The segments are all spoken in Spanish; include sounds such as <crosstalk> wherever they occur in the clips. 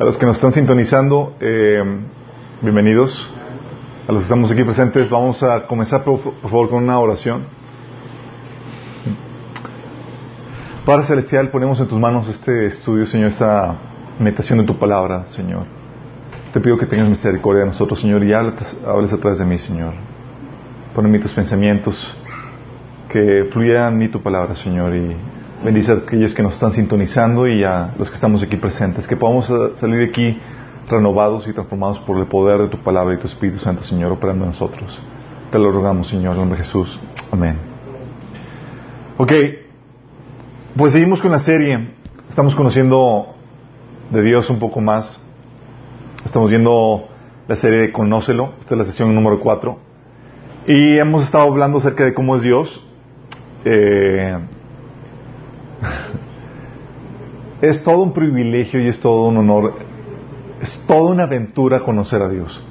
A los que nos están sintonizando, eh, bienvenidos. A los que estamos aquí presentes, vamos a comenzar por, favor con una oración. Padre Celestial, ponemos en tus manos este estudio, Señor, esta meditación de tu palabra, Señor. Te pido que tengas misericordia de nosotros, Señor, y hables a través de mí, Señor. Pon en mí tus pensamientos, que fluya en mí tu palabra, Señor, y bendice a aquellos que nos están sintonizando y a los que estamos aquí presentes, que podamos salir de aquí renovados y transformados por el poder de tu palabra y tu Espíritu Santo, Señor, operando en nosotros. Te lo rogamos, Señor, en nombre de Jesús. Amén. Ok, pues seguimos con la serie. Estamos conociendo de Dios un poco más. Estamos viendo la serie de Conócelo. Esta es la sesión número 4. Y hemos estado hablando acerca de cómo es Dios. Eh, es todo un privilegio y es todo un honor, es toda una aventura conocer a Dios.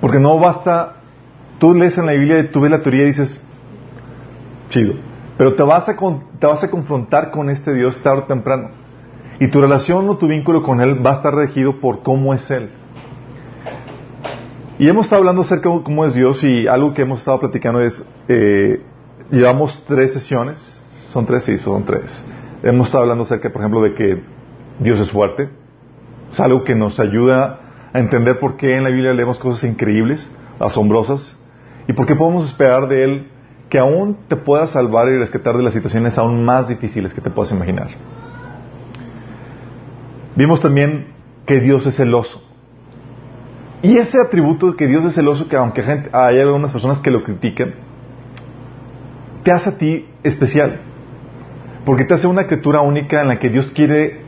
Porque no basta, tú lees en la Biblia, tú ves la teoría y dices, chido, pero te vas a, te vas a confrontar con este Dios tarde o temprano. Y tu relación o tu vínculo con Él va a estar regido por cómo es Él. Y hemos estado hablando acerca de cómo es Dios y algo que hemos estado platicando es, eh, llevamos tres sesiones, son tres, sí, son tres. Hemos estado hablando acerca, por ejemplo, de que Dios es fuerte. Es algo que nos ayuda a entender por qué en la Biblia leemos cosas increíbles, asombrosas, y por qué podemos esperar de Él que aún te pueda salvar y rescatar de las situaciones aún más difíciles que te puedas imaginar. Vimos también que Dios es celoso. Y ese atributo de que Dios es celoso, que aunque hay algunas personas que lo critican, te hace a ti especial. Porque te hace una criatura única en la que Dios quiere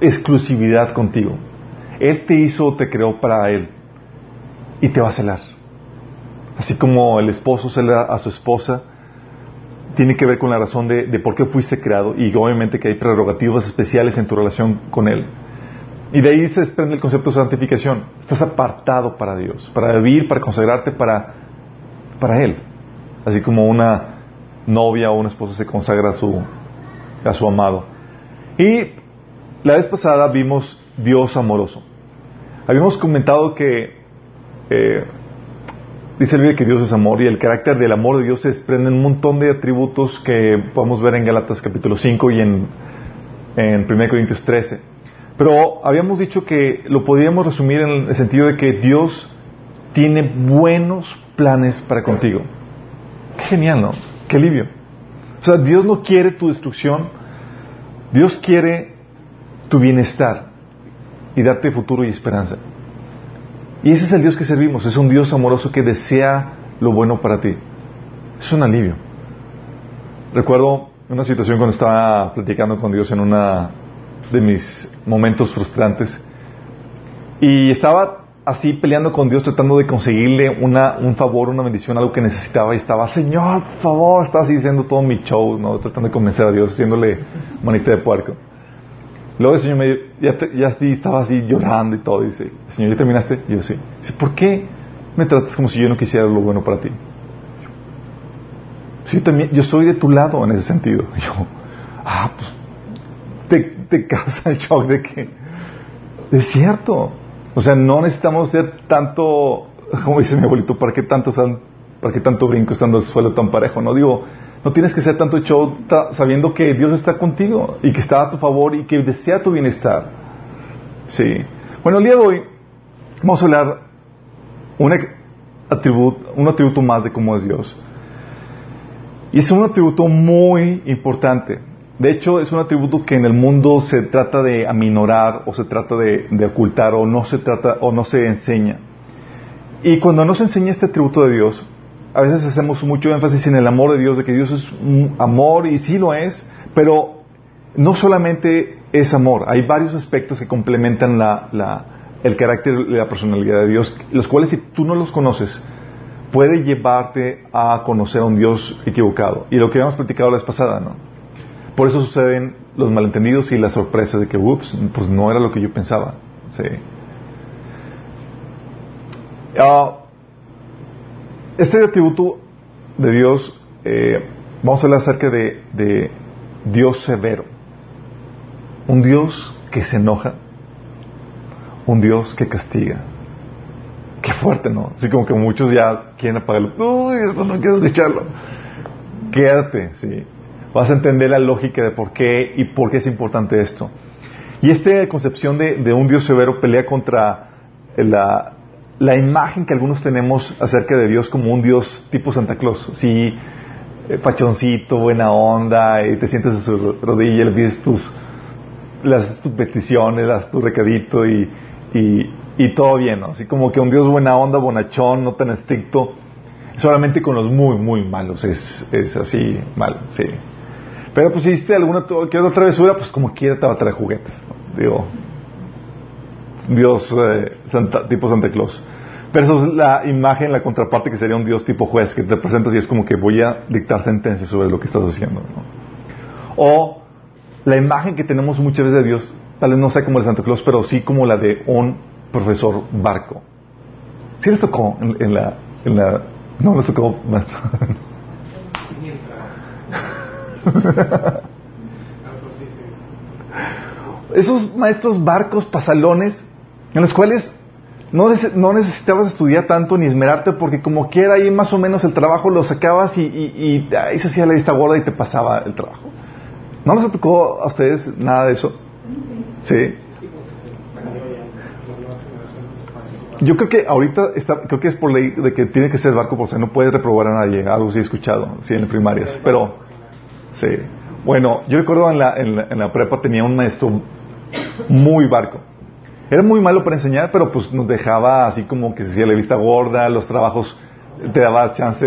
exclusividad contigo. Él te hizo, te creó para Él. Y te va a celar. Así como el esposo cela a su esposa, tiene que ver con la razón de, por qué fuiste creado y obviamente que hay prerrogativas especiales en tu relación con Él. Y de ahí se desprende el concepto de santificación. Estás apartado para Dios, para vivir, para consagrarte para, para Él. Así como una novia o una esposa se consagra a su, a su amado. Y la vez pasada vimos Dios amoroso. Habíamos comentado que eh, dice el que Dios es amor y el carácter del amor de Dios se desprende en un montón de atributos que podemos ver en Galatas capítulo 5 y en, en 1 Corintios 13. Pero habíamos dicho que lo podíamos resumir en el sentido de que Dios tiene buenos planes para contigo. Qué genial, ¿no? Qué alivio. O sea, Dios no quiere tu destrucción, Dios quiere tu bienestar y darte futuro y esperanza. Y ese es el Dios que servimos, es un Dios amoroso que desea lo bueno para ti. Es un alivio. Recuerdo una situación cuando estaba platicando con Dios en una de mis momentos frustrantes y estaba así peleando con Dios tratando de conseguirle una, un favor, una bendición, algo que necesitaba y estaba, Señor, por favor, estaba así diciendo todo mi show, ¿no? tratando de convencer a Dios, haciéndole manita de puerco. Luego el Señor me ya, ya así estaba así llorando y todo, dice, Señor, ¿ya terminaste? Y yo sí. Dice, ¿por qué me tratas como si yo no quisiera lo bueno para ti? Sí, yo, también, yo soy de tu lado en ese sentido. Y <laughs> yo, ah, pues, te, te causa el shock de que, es cierto, o sea, no necesitamos ser tanto, como dice mi abuelito, ¿para qué tanto, para qué tanto brinco estando el suelo tan parejo? No digo, no tienes que ser tanto show sabiendo que Dios está contigo y que está a tu favor y que desea tu bienestar. Sí. Bueno, el día de hoy vamos a hablar un atributo, un atributo más de cómo es Dios. Y es un atributo muy importante. De hecho, es un atributo que en el mundo se trata de aminorar o se trata de, ocultar o no se trata o no se enseña. Y cuando no se enseña este atributo de Dios, a veces hacemos mucho énfasis en el amor de Dios, de que Dios es amor y sí lo es, pero no solamente es amor, hay varios aspectos que complementan la, la, el carácter y la personalidad de Dios, los cuales si tú no los conoces, puede llevarte a conocer a un Dios equivocado. Y lo que habíamos platicado la vez pasada, ¿no? Por eso suceden los malentendidos y la sorpresa de que, ups, pues no era lo que yo pensaba. Sí. Uh, este atributo de Dios, eh, vamos a hablar acerca de, de, Dios severo. Un Dios que se enoja. un Dios que castiga. Qué fuerte, ¿no? Así como que muchos ya quieren apagarlo. Uy, esto no quiero escucharlo. Quédate, sí. Vas a entender la lógica de por qué y por qué es importante esto. Y esta concepción de, un Dios severo pelea contra la, imagen que algunos tenemos acerca de Dios como un Dios tipo Santa Claus. Sí, eh, pachoncito, buena onda, y te sientes en su rodilla, le pides tus, las, tus peticiones, las, tu recadito y, y, todo bien, ¿no? Así como que un Dios buena onda, bonachón, no tan estricto. Solamente con los muy, muy malos es, es así malo, sí. Pero pues si hiciste alguna que otra travesura, pues como quiera te va a traer juguetes. Digo, Dios eh, tipo Santa Claus. Pero eso es la imagen, la contraparte que sería un Dios tipo juez, que te presentas y es como que voy a dictar sentencias sobre lo que estás haciendo. O la imagen que tenemos muchas veces de Dios, tal vez no sea como el Santa Claus, pero sí como la de un profesor barco. ¿Sí les tocó en, la, en la... No les tocó <laughs> <laughs> Esos maestros barcos, pasalones, en los cuales no, necesitabas estudiar tanto ni esmerarte porque como quiera ahí más o menos el trabajo lo sacabas y, ahí se hacía la vista gorda y te pasaba el trabajo. ¿No les tocó a ustedes nada de eso? Sí. Yo creo que ahorita está, creo que es por ley de que tiene que ser barco porque no puedes reprobar a nadie, algo así he escuchado, sí, en primarias, pero Sí. Bueno, yo recuerdo en la, en la, prepa tenía un maestro muy barco. Era muy malo para enseñar, pero pues nos dejaba así como que se hacía la vista gorda, los trabajos te daba chance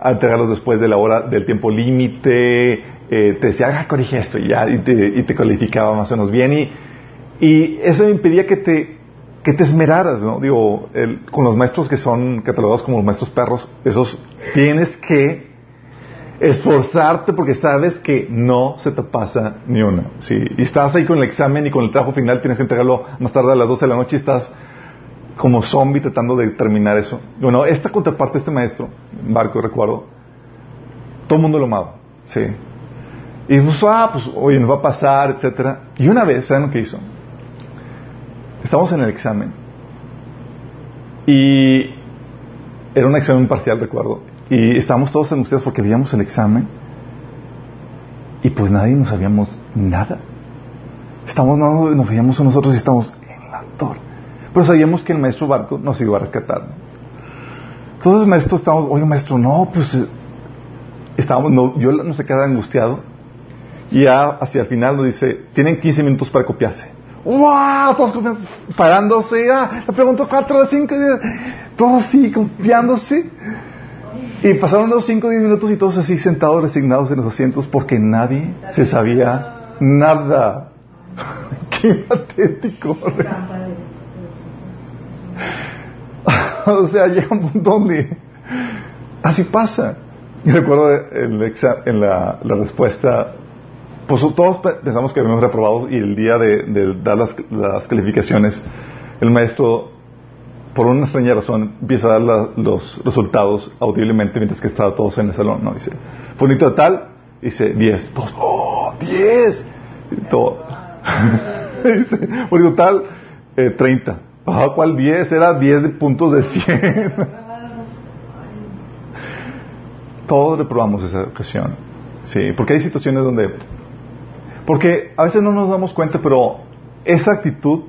a entregarlos después de la hora del tiempo límite, eh, te decía, ah, corrige esto y ya, y te, y te calificaba más o menos bien. Y, y eso impedía que te, que te esmeraras, ¿no? Digo, con los maestros que son catalogados como los maestros perros, esos tienes que esforzarte porque sabes que no se te pasa ni una. ¿sí? Y estás ahí con el examen y con el trabajo final, tienes que entregarlo más tarde a las 12 de la noche y estás como zombie tratando de terminar eso. Bueno, esta contraparte, este maestro, Barco, recuerdo, todo el mundo lo amaba. ¿sí? Y pues, ah, pues, oye, nos va a pasar, etcétera. Y una vez, ¿saben lo que hizo? Estamos en el examen. Y era un examen parcial, recuerdo. Y estábamos todos angustiados porque veíamos el examen y pues nadie nos sabíamos nada. Estamos, no, nos veíamos a nosotros y estamos en la torre. Pero sabíamos que el maestro Barco nos iba a rescatar. Entonces, maestro, estamos, oye, maestro, no, pues, estábamos, no, yo no se queda angustiado. Y ya hacia el final nos dice, tienen 15 minutos para copiarse. ¡Wow! Todos parándose, ah, le pregunto 4 de 5, todos así, copiándose. Y pasaron los 5 o 10 minutos y todos así sentados, resignados en los asientos porque nadie se sabía nada. <laughs> Qué patético. <laughs> o sea, llega un punto donde así pasa. Y recuerdo el en la, respuesta, pues todos pensamos que habíamos reprobado y el día de, dar las calificaciones, el maestro por una extraña razón, empieza a dar los resultados audiblemente mientras que estaba todos en el salón. No, dice, bonito tal, dice 10. Todos, ¡oh, 10! Todo. <laughs> dice, bonito tal, eh, 30. Ah, ¿cuál 10? Era 10 de puntos de 100. Todos reprobamos esa ocasión. Sí, porque hay situaciones donde... Porque a veces no nos damos cuenta, pero esa actitud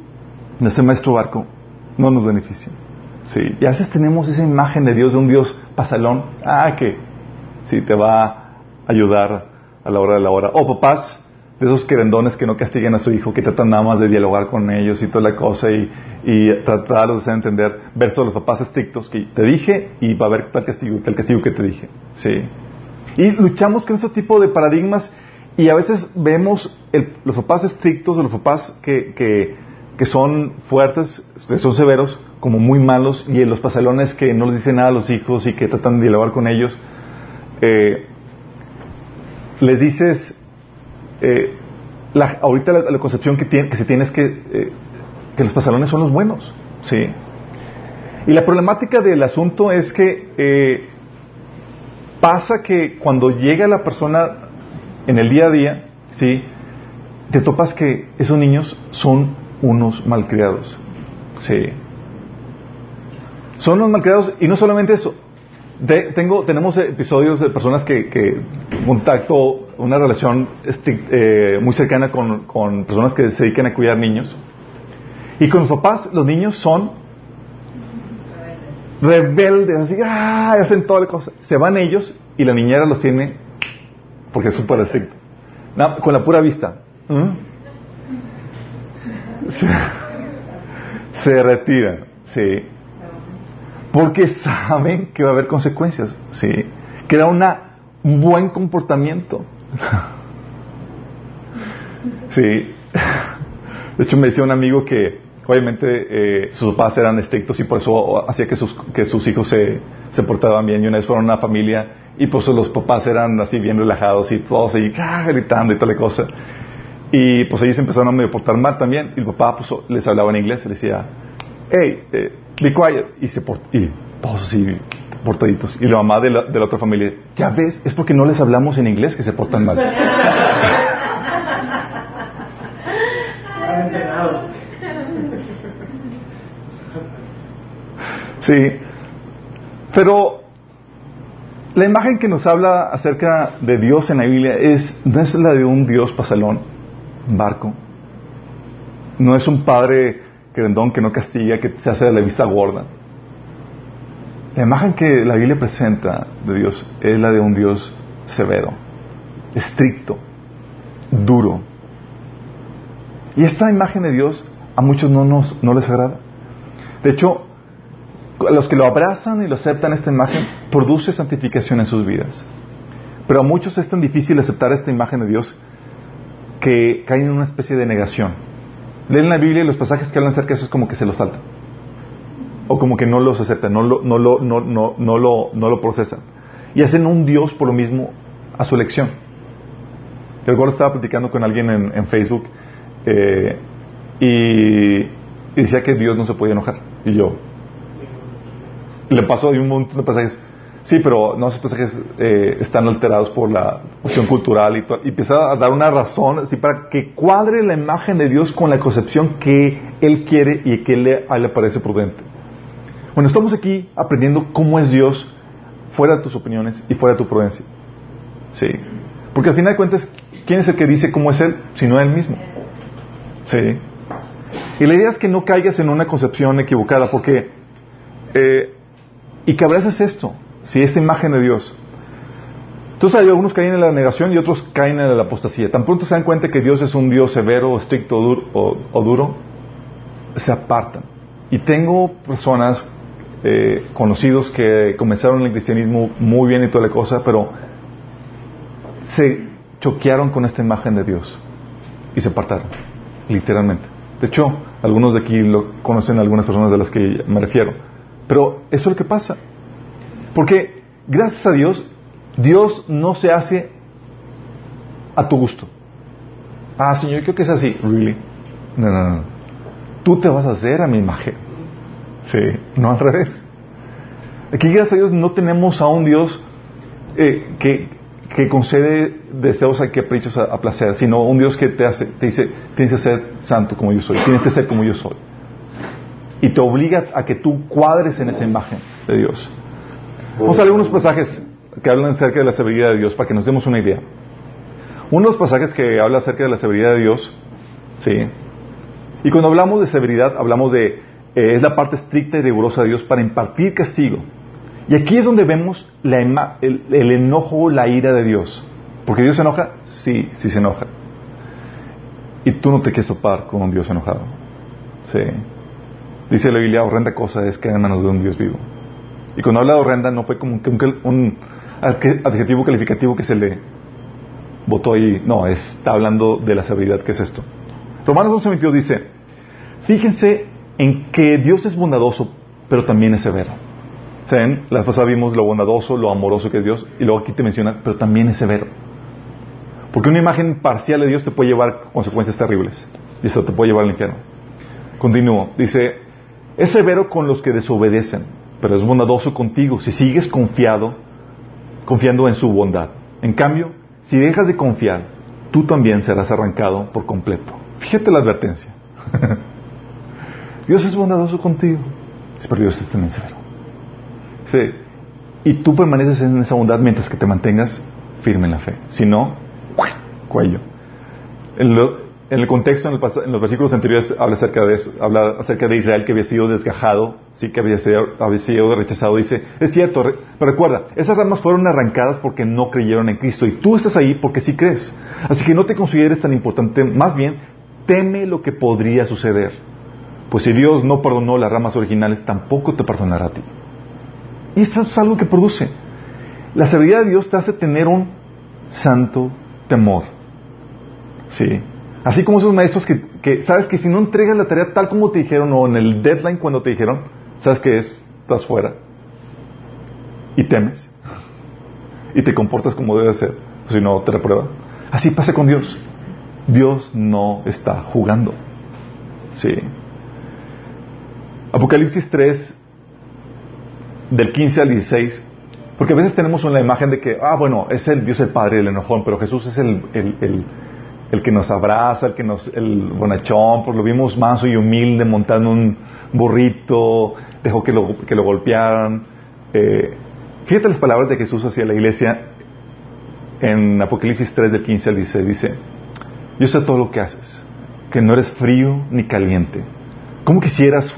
de ese maestro barco no nos beneficia. Sí, y a veces tenemos esa imagen de Dios, de un Dios pasalón, ah, que sí, te va a ayudar a la hora de la hora. O papás de esos querendones que no castiguen a su hijo, que tratan nada más de dialogar con ellos y toda la cosa y, y tratarlos de hacer entender, versus los papás estrictos que te dije y va a haber tal castigo, tal castigo que te dije. Sí. Y luchamos con ese tipo de paradigmas y a veces vemos los papás estrictos o los papás que, que que son fuertes, que son severos, como muy malos, y en los pasalones que no les dicen nada a los hijos y que tratan de dialogar con ellos, eh, les dices, eh, ahorita la, concepción que, tiene, que se tiene es que, eh, que los pasalones son los buenos, ¿sí? Y la problemática del asunto es que pasa que cuando llega la persona en el día a día, ¿sí? Te topas que esos niños son unos malcriados. Sí. Son los malcriados y no solamente eso. tengo, tenemos episodios de personas que, que contacto, una relación eh, muy cercana con, con, personas que se dedican a cuidar niños. Y con los papás, los niños son rebeldes, así, ¡ah! hacen toda la cosa. Se van ellos y la niñera los tiene porque es súper estricto. con la pura vista. Se, se retiran, sí. Porque saben que va a haber consecuencias, sí. Que era una, un buen comportamiento. <laughs> sí. De hecho, me decía un amigo que obviamente eh, sus papás eran estrictos y por eso hacía que sus, que sus hijos se, portaban bien. Y una vez fueron una familia y pues los papás eran así bien relajados y todos ahí ah, gritando y toda la cosa. Y pues ellos empezaron a medio portar mal también. Y el papá pues, les hablaba en inglés, les decía, hey, eh, be quiet. Y, se y todos así portaditos. Y la mamá de la, de la otra familia, ya ves, es porque no les hablamos en inglés que se portan mal. <laughs> Sí. Pero la imagen que nos habla acerca de Dios en la Biblia es, no es la de un Dios pasalón, barco. No es un padre querendón que no castiga, que se hace de la vista gorda. La imagen que la Biblia presenta de Dios es la de un Dios severo, estricto, duro. Y esta imagen de Dios a muchos no, nos, no les agrada. De hecho, a los que lo abrazan y lo aceptan esta imagen, produce santificación en sus vidas. Pero a muchos es tan difícil aceptar esta imagen de Dios que caen en una especie de negación. Leen la Biblia y los pasajes que hablan acerca de eso es como que se lo saltan. O como que no los aceptan, no lo, no lo, no, no, no lo, no lo procesan. Y hacen un Dios por lo mismo a su elección. Yo recuerdo estaba platicando con alguien en, Facebook eh, y, decía que Dios no se podía enojar. Y yo, le pasó de un montón de pasajes. Sí, pero no esos pasajes eh, están alterados por la cuestión cultural y, y a dar una razón así para que cuadre la imagen de Dios con la concepción que Él quiere y que a él le parece prudente. Bueno, estamos aquí aprendiendo cómo es Dios fuera de tus opiniones y fuera de tu prudencia. Sí. Porque al final de cuentas, ¿quién es el que dice cómo es Él? Sino Él mismo. Sí. Y la idea es que no caigas en una concepción equivocada, porque eh, y que abraces esto, si esta imagen de Dios. Entonces hay algunos caen en la negación y otros caen en la apostasía. Tan pronto se dan cuenta que Dios es un Dios severo, estricto o, duro, se apartan. Y tengo personas eh, conocidos que comenzaron el cristianismo muy bien y toda la cosa, pero se choquearon con esta imagen de Dios y se apartaron, literalmente. De hecho, algunos de aquí lo conocen algunas personas de las que me refiero. Pero eso es lo que pasa. Porque gracias a Dios, Dios no se hace a tu gusto. Ah, Señor, creo que es así. Really? No, no, no. Tú te vas a hacer a mi imagen. Sí, no al revés. Aquí, gracias a Dios, no tenemos a un Dios eh, que, que, concede deseos a caprichos a, a, placer, sino un Dios que te, hace, te dice, tienes que ser santo como yo soy, tienes que ser como yo soy y te obliga a que tú cuadres en esa imagen de Dios. Vamos a leer unos pasajes que hablan acerca de la severidad de Dios para que nos demos una idea. Uno de los pasajes que habla acerca de la severidad de Dios, ¿sí? Y cuando hablamos de severidad, hablamos de, eh, es la parte estricta y rigurosa de Dios para impartir castigo. Y aquí es donde vemos la el, el enojo, la ira de Dios. ¿Porque Dios se enoja? Sí, sí se enoja. Y tú no te quieres topar con un Dios enojado. Sí. Dice la Biblia, horrenda cosa es que en manos de un Dios vivo. Y cuando habla de horrenda no fue como un, un adjetivo calificativo que se le votó ahí. No, está hablando de la severidad que es esto. Romanos 11.22 dice, fíjense en que Dios es bondadoso, pero también es severo. ¿Saben? La pasada vimos lo bondadoso, lo amoroso que es Dios, y luego aquí te menciona, pero también es severo. Porque una imagen parcial de Dios te puede llevar consecuencias terribles. Y eso te puede llevar al infierno. Continúo. Dice, es severo con los que desobedecen, pero es bondadoso contigo si sigues confiado, confiando en su bondad. En cambio, si dejas de confiar, tú también serás arrancado por completo. Fíjate la advertencia. <laughs> Dios es bondadoso contigo. Pero Dios es también severo. Sí. Y tú permaneces en esa bondad mientras que te mantengas firme en la fe. Si no, cuello. En, el contexto, en, los versículos anteriores, habla acerca de eso, habla acerca de Israel que había sido desgajado, sí que había sido, rechazado. Dice, es cierto, pero recuerda, esas ramas fueron arrancadas porque no creyeron en Cristo y tú estás ahí porque sí crees. Así que no te consideres tan importante, más bien, teme lo que podría suceder. Pues si Dios no perdonó las ramas originales, tampoco te perdonará a ti. Y esto es algo que produce. La severidad de Dios te hace tener un santo temor. Sí. Así como esos maestros que, sabes que si no entregas la tarea tal como te dijeron o en el deadline cuando te dijeron, sabes que es, estás fuera. Y temes. Y te comportas como debe ser. Si no, te reprueba. Así pasa con Dios. Dios no está jugando. Sí. Apocalipsis 3, del 15 al 16, porque a veces tenemos una imagen de que, ah, bueno, es el Dios el Padre del enojón, pero Jesús es el, el, el, que nos abraza, el que nos, el bonachón, pues lo vimos manso y humilde montando un burrito, dejó que lo, que lo golpearan. Eh, fíjate las palabras de Jesús hacia la iglesia en Apocalipsis 3 del 15 al 16, dice, yo sé todo lo que haces, que no eres frío ni caliente. ¿Cómo quisieras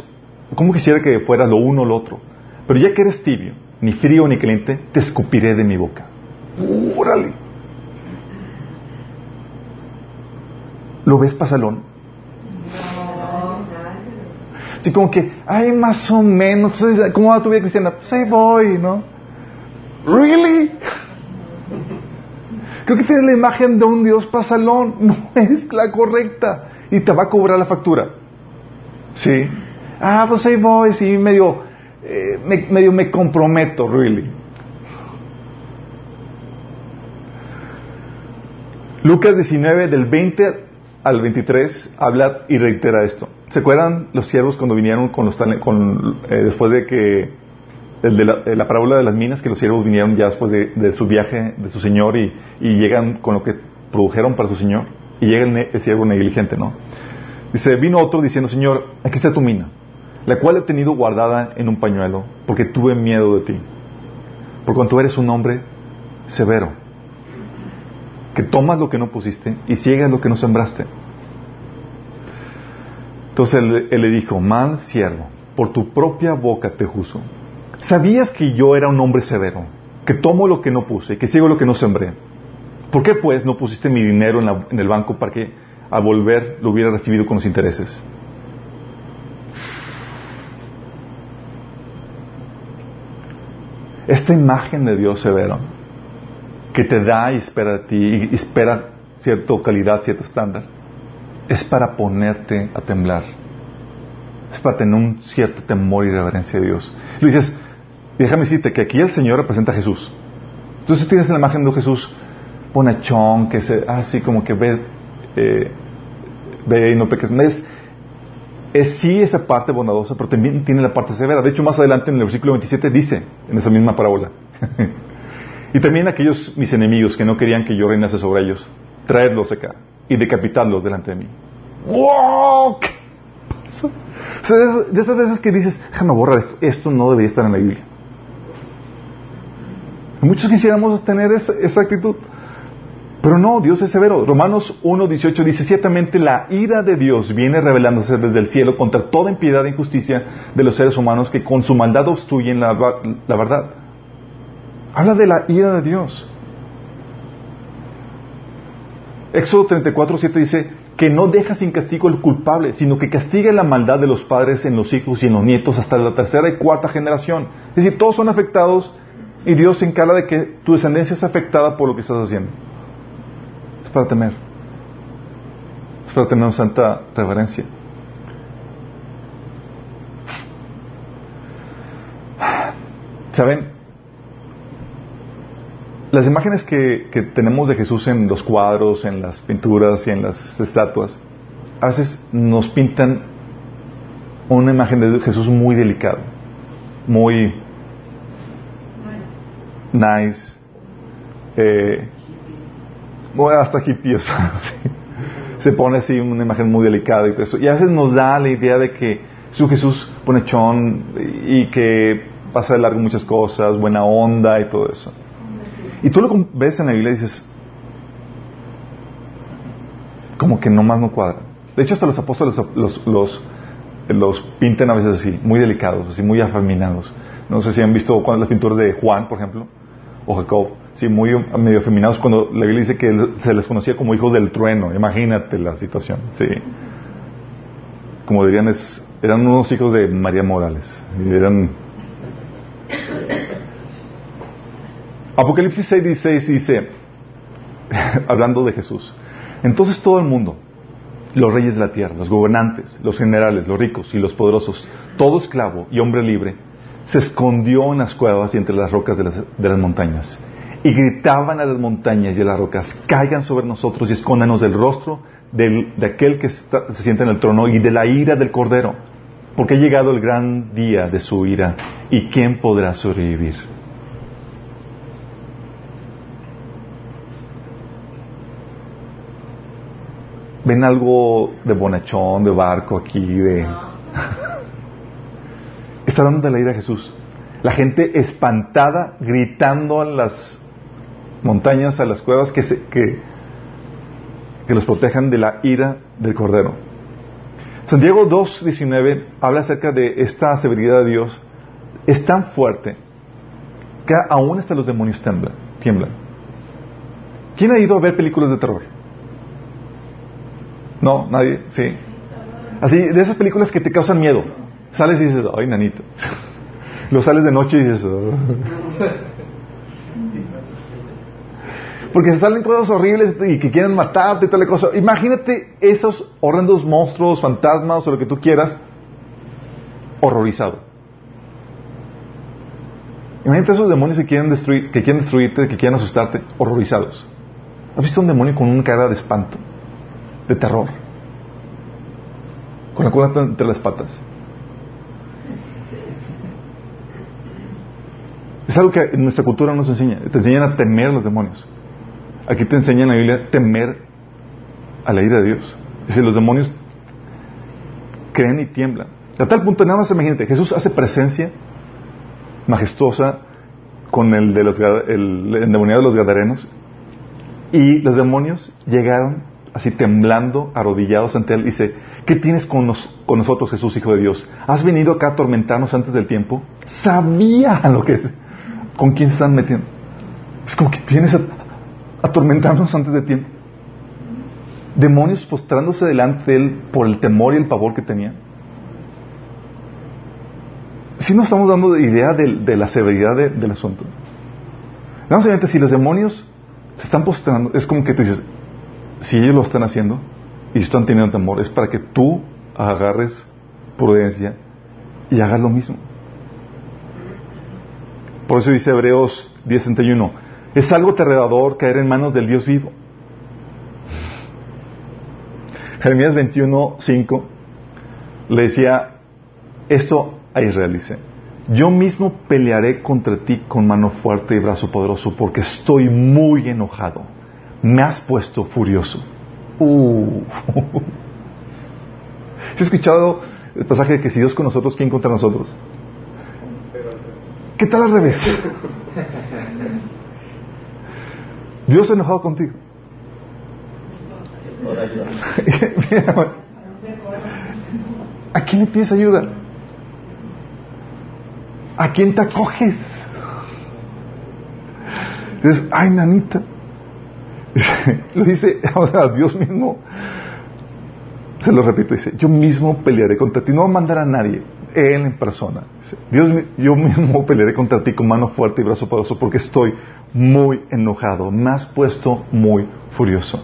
¿Cómo quisiera que fueras lo uno o lo otro? Pero ya que eres tibio, ni frío ni caliente, te escupiré de mi boca. ¡Órale! ¿Lo ves, pasalón? Así como que, ay, más o menos, ¿cómo va tu vida cristiana? Pues ahí voy, ¿no? ¿Really? Creo que tienes la imagen de un Dios pasalón, <laughs> no es la correcta y te va a cobrar la factura. ¿Sí? ah, pues ahí voy, sí, medio, eh, me, medio me comprometo, really. Lucas 19, del 20 al 23, habla y reitera esto. ¿Se acuerdan los siervos cuando vinieron con los con, eh, después de que de la, la, parábola de las minas, que los siervos vinieron ya después de, su viaje de su señor y, llegan con lo que produjeron para su señor y llega el, el siervo negligente, ¿no? Dice, vino otro diciendo, Señor, aquí está tu mina la cual he tenido guardada en un pañuelo, porque tuve miedo de ti, por cuanto eres un hombre severo, que tomas lo que no pusiste y ciegas lo que no sembraste. Entonces él, le dijo, mal siervo, por tu propia boca te juzgo. ¿Sabías que yo era un hombre severo, que tomo lo que no puse y que ciego lo que no sembré? ¿Por qué pues no pusiste mi dinero en, el banco para que al volver lo hubiera recibido con los intereses? Esta imagen de Dios severo, que te da y espera de ti, y espera cierta calidad, cierto estándar, es para ponerte a temblar. Es para tener un cierto temor y reverencia a Dios. Y dices, déjame decirte que aquí el Señor representa a Jesús. Entonces tienes la imagen de Jesús bonachón, que se, así como que ve, eh, ve y no peques. Es, es sí esa parte bondadosa, pero también tiene la parte severa. De hecho, más adelante en el versículo 27 dice, en esa misma parábola, <laughs> y también aquellos mis enemigos que no querían que yo reinase sobre ellos, traedlos acá y decapitarlos delante de mí. ¡Wow! de esas veces que dices, déjame borrar esto, esto no debería estar en la Biblia. Muchos quisiéramos tener esa, esa actitud. Pero no, Dios es severo. Romanos 1.18 dice, ciertamente la ira de Dios viene revelándose desde el cielo contra toda impiedad e injusticia de los seres humanos que con su maldad obstruyen la, la verdad. Habla de la ira de Dios. Éxodo 34.7 dice que no deja sin castigo el culpable, sino que castiga la maldad de los padres en los hijos y en los nietos hasta la tercera y cuarta generación. Es decir, todos son afectados y Dios se encarga de que tu descendencia es afectada por lo que estás haciendo para temer. Es para tener una santa reverencia. ¿Saben? Las imágenes que, tenemos de Jesús en los cuadros, en las pinturas y en las estatuas, a veces nos pintan una imagen de Jesús muy delicado, muy nice, eh, hasta hippie, <laughs> se pone así una imagen muy delicada y eso. Y a veces nos da la idea de que Es un Jesús bonechón y que pasa de largo muchas cosas, buena onda y todo eso. Y tú lo ves en la Biblia y dices, como que nomás no cuadra. De hecho, hasta los apóstoles los, los, pintan a veces así, muy delicados, así muy afeminados. No sé si han visto las pinturas de Juan, por ejemplo, o Jacob, sí, muy medio afeminados cuando la Biblia dice que se les conocía como hijos del trueno. Imagínate la situación, sí. Como dirían, es, eran unos hijos de María Morales. Eran Apocalipsis 6, dice, <laughs> hablando de Jesús, entonces todo el mundo, los reyes de la tierra, los gobernantes, los generales, los ricos y los poderosos, todo esclavo y hombre libre, se escondió en las cuevas y entre las rocas de las, montañas. Y gritaban a las montañas y a las rocas, caigan sobre nosotros y escóndanos del rostro de aquel que se sienta en el trono y de la ira del Cordero, porque ha llegado el gran día de su ira, y ¿quién podrá sobrevivir? Ven algo de bonachón, de barco aquí, de... <laughs> Está hablando de la ira de Jesús. La gente espantada, gritando a las montañas, a las cuevas, que, se, que, los protejan de la ira del Cordero. Santiago 2.19 habla acerca de esta severidad de Dios. Es tan fuerte que aún hasta los demonios tiemblan. ¿Quién ha ido a ver películas de terror? No, nadie, sí. Así, de esas películas que te causan miedo. Sales y dices, ay, nanito. <laughs> Lo sales de noche y dices, oh". porque se salen cosas horribles y que quieren matarte y tal cosa. Imagínate esos horrendos monstruos, fantasmas o lo que tú quieras, horrorizado. Imagínate esos demonios que quieren, destruir, que quieren destruirte, que quieren asustarte, horrorizados. ¿Has visto un demonio con una cara de espanto? De terror, con la cola entre las patas. Es algo que en nuestra cultura nos enseña. Te enseñan a temer a los demonios. Aquí te enseñan en la Biblia a temer a la ira de Dios. Dice, los demonios creen y tiemblan. A tal punto, nada más imagínate, Jesús hace presencia majestuosa con el, de los, el endemoniado de los gadarenos y los demonios llegaron así temblando, arrodillados ante él, dice, ¿qué tienes con, nosotros, Jesús, Hijo de Dios? ¿Has venido acá a atormentarnos antes del tiempo? Sabía <laughs> lo que es. ¿Con quién se están metiendo? Es como que vienes a atormentarnos antes del tiempo. Demonios postrándose delante de él por el temor y el pavor que tenía. Si nos estamos dando idea de, la severidad del asunto. Vamos a si los demonios se están postrando, es como que tú dices, si ellos lo están haciendo y están teniendo temor, es para que tú agarres prudencia y hagas lo mismo. Por eso dice Hebreos 10:31, es algo aterrador caer en manos del Dios vivo. Jeremías 21:5 le decía esto a Israel, yo mismo pelearé contra ti con mano fuerte y brazo poderoso porque estoy muy enojado me has puesto furioso. Uh. <laughs> ¿Has escuchado el pasaje de que si Dios con nosotros, ¿quién contra nosotros? ¿Qué tal al revés? <laughs> Dios ha enojado contigo. <laughs> ¿A quién le pides ayuda? ¿A quién te acoges? Dices, ay, nanita, <laughs> lo dice <laughs> ahora Dios mismo. Se lo repito, dice, yo mismo pelearé contra ti. No va a mandar a nadie, Él en persona. Dios, yo mismo pelearé contra ti con mano fuerte y brazo poderoso porque estoy muy enojado. Me has puesto muy furioso.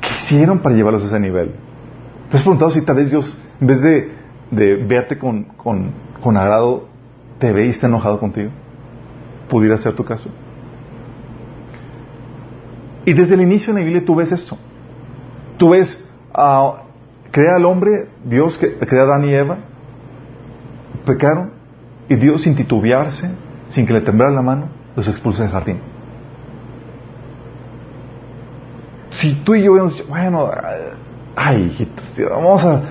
¿Qué hicieron para llevarlos a ese nivel? ¿Te has preguntado si tal vez Dios, en vez de, de verte con, con, con agrado, te ve enojado contigo? ¿Pudiera ser tu caso? Y desde el inicio en la Biblia tú ves esto. Tú ves, uh, crea al hombre, Dios crea a Adán y Eva, pecaron, y Dios sin titubearse, sin que le temblara la mano, los expulsa del jardín. Si tú y yo hubiéramos dicho, bueno, ay hijitos, vamos a,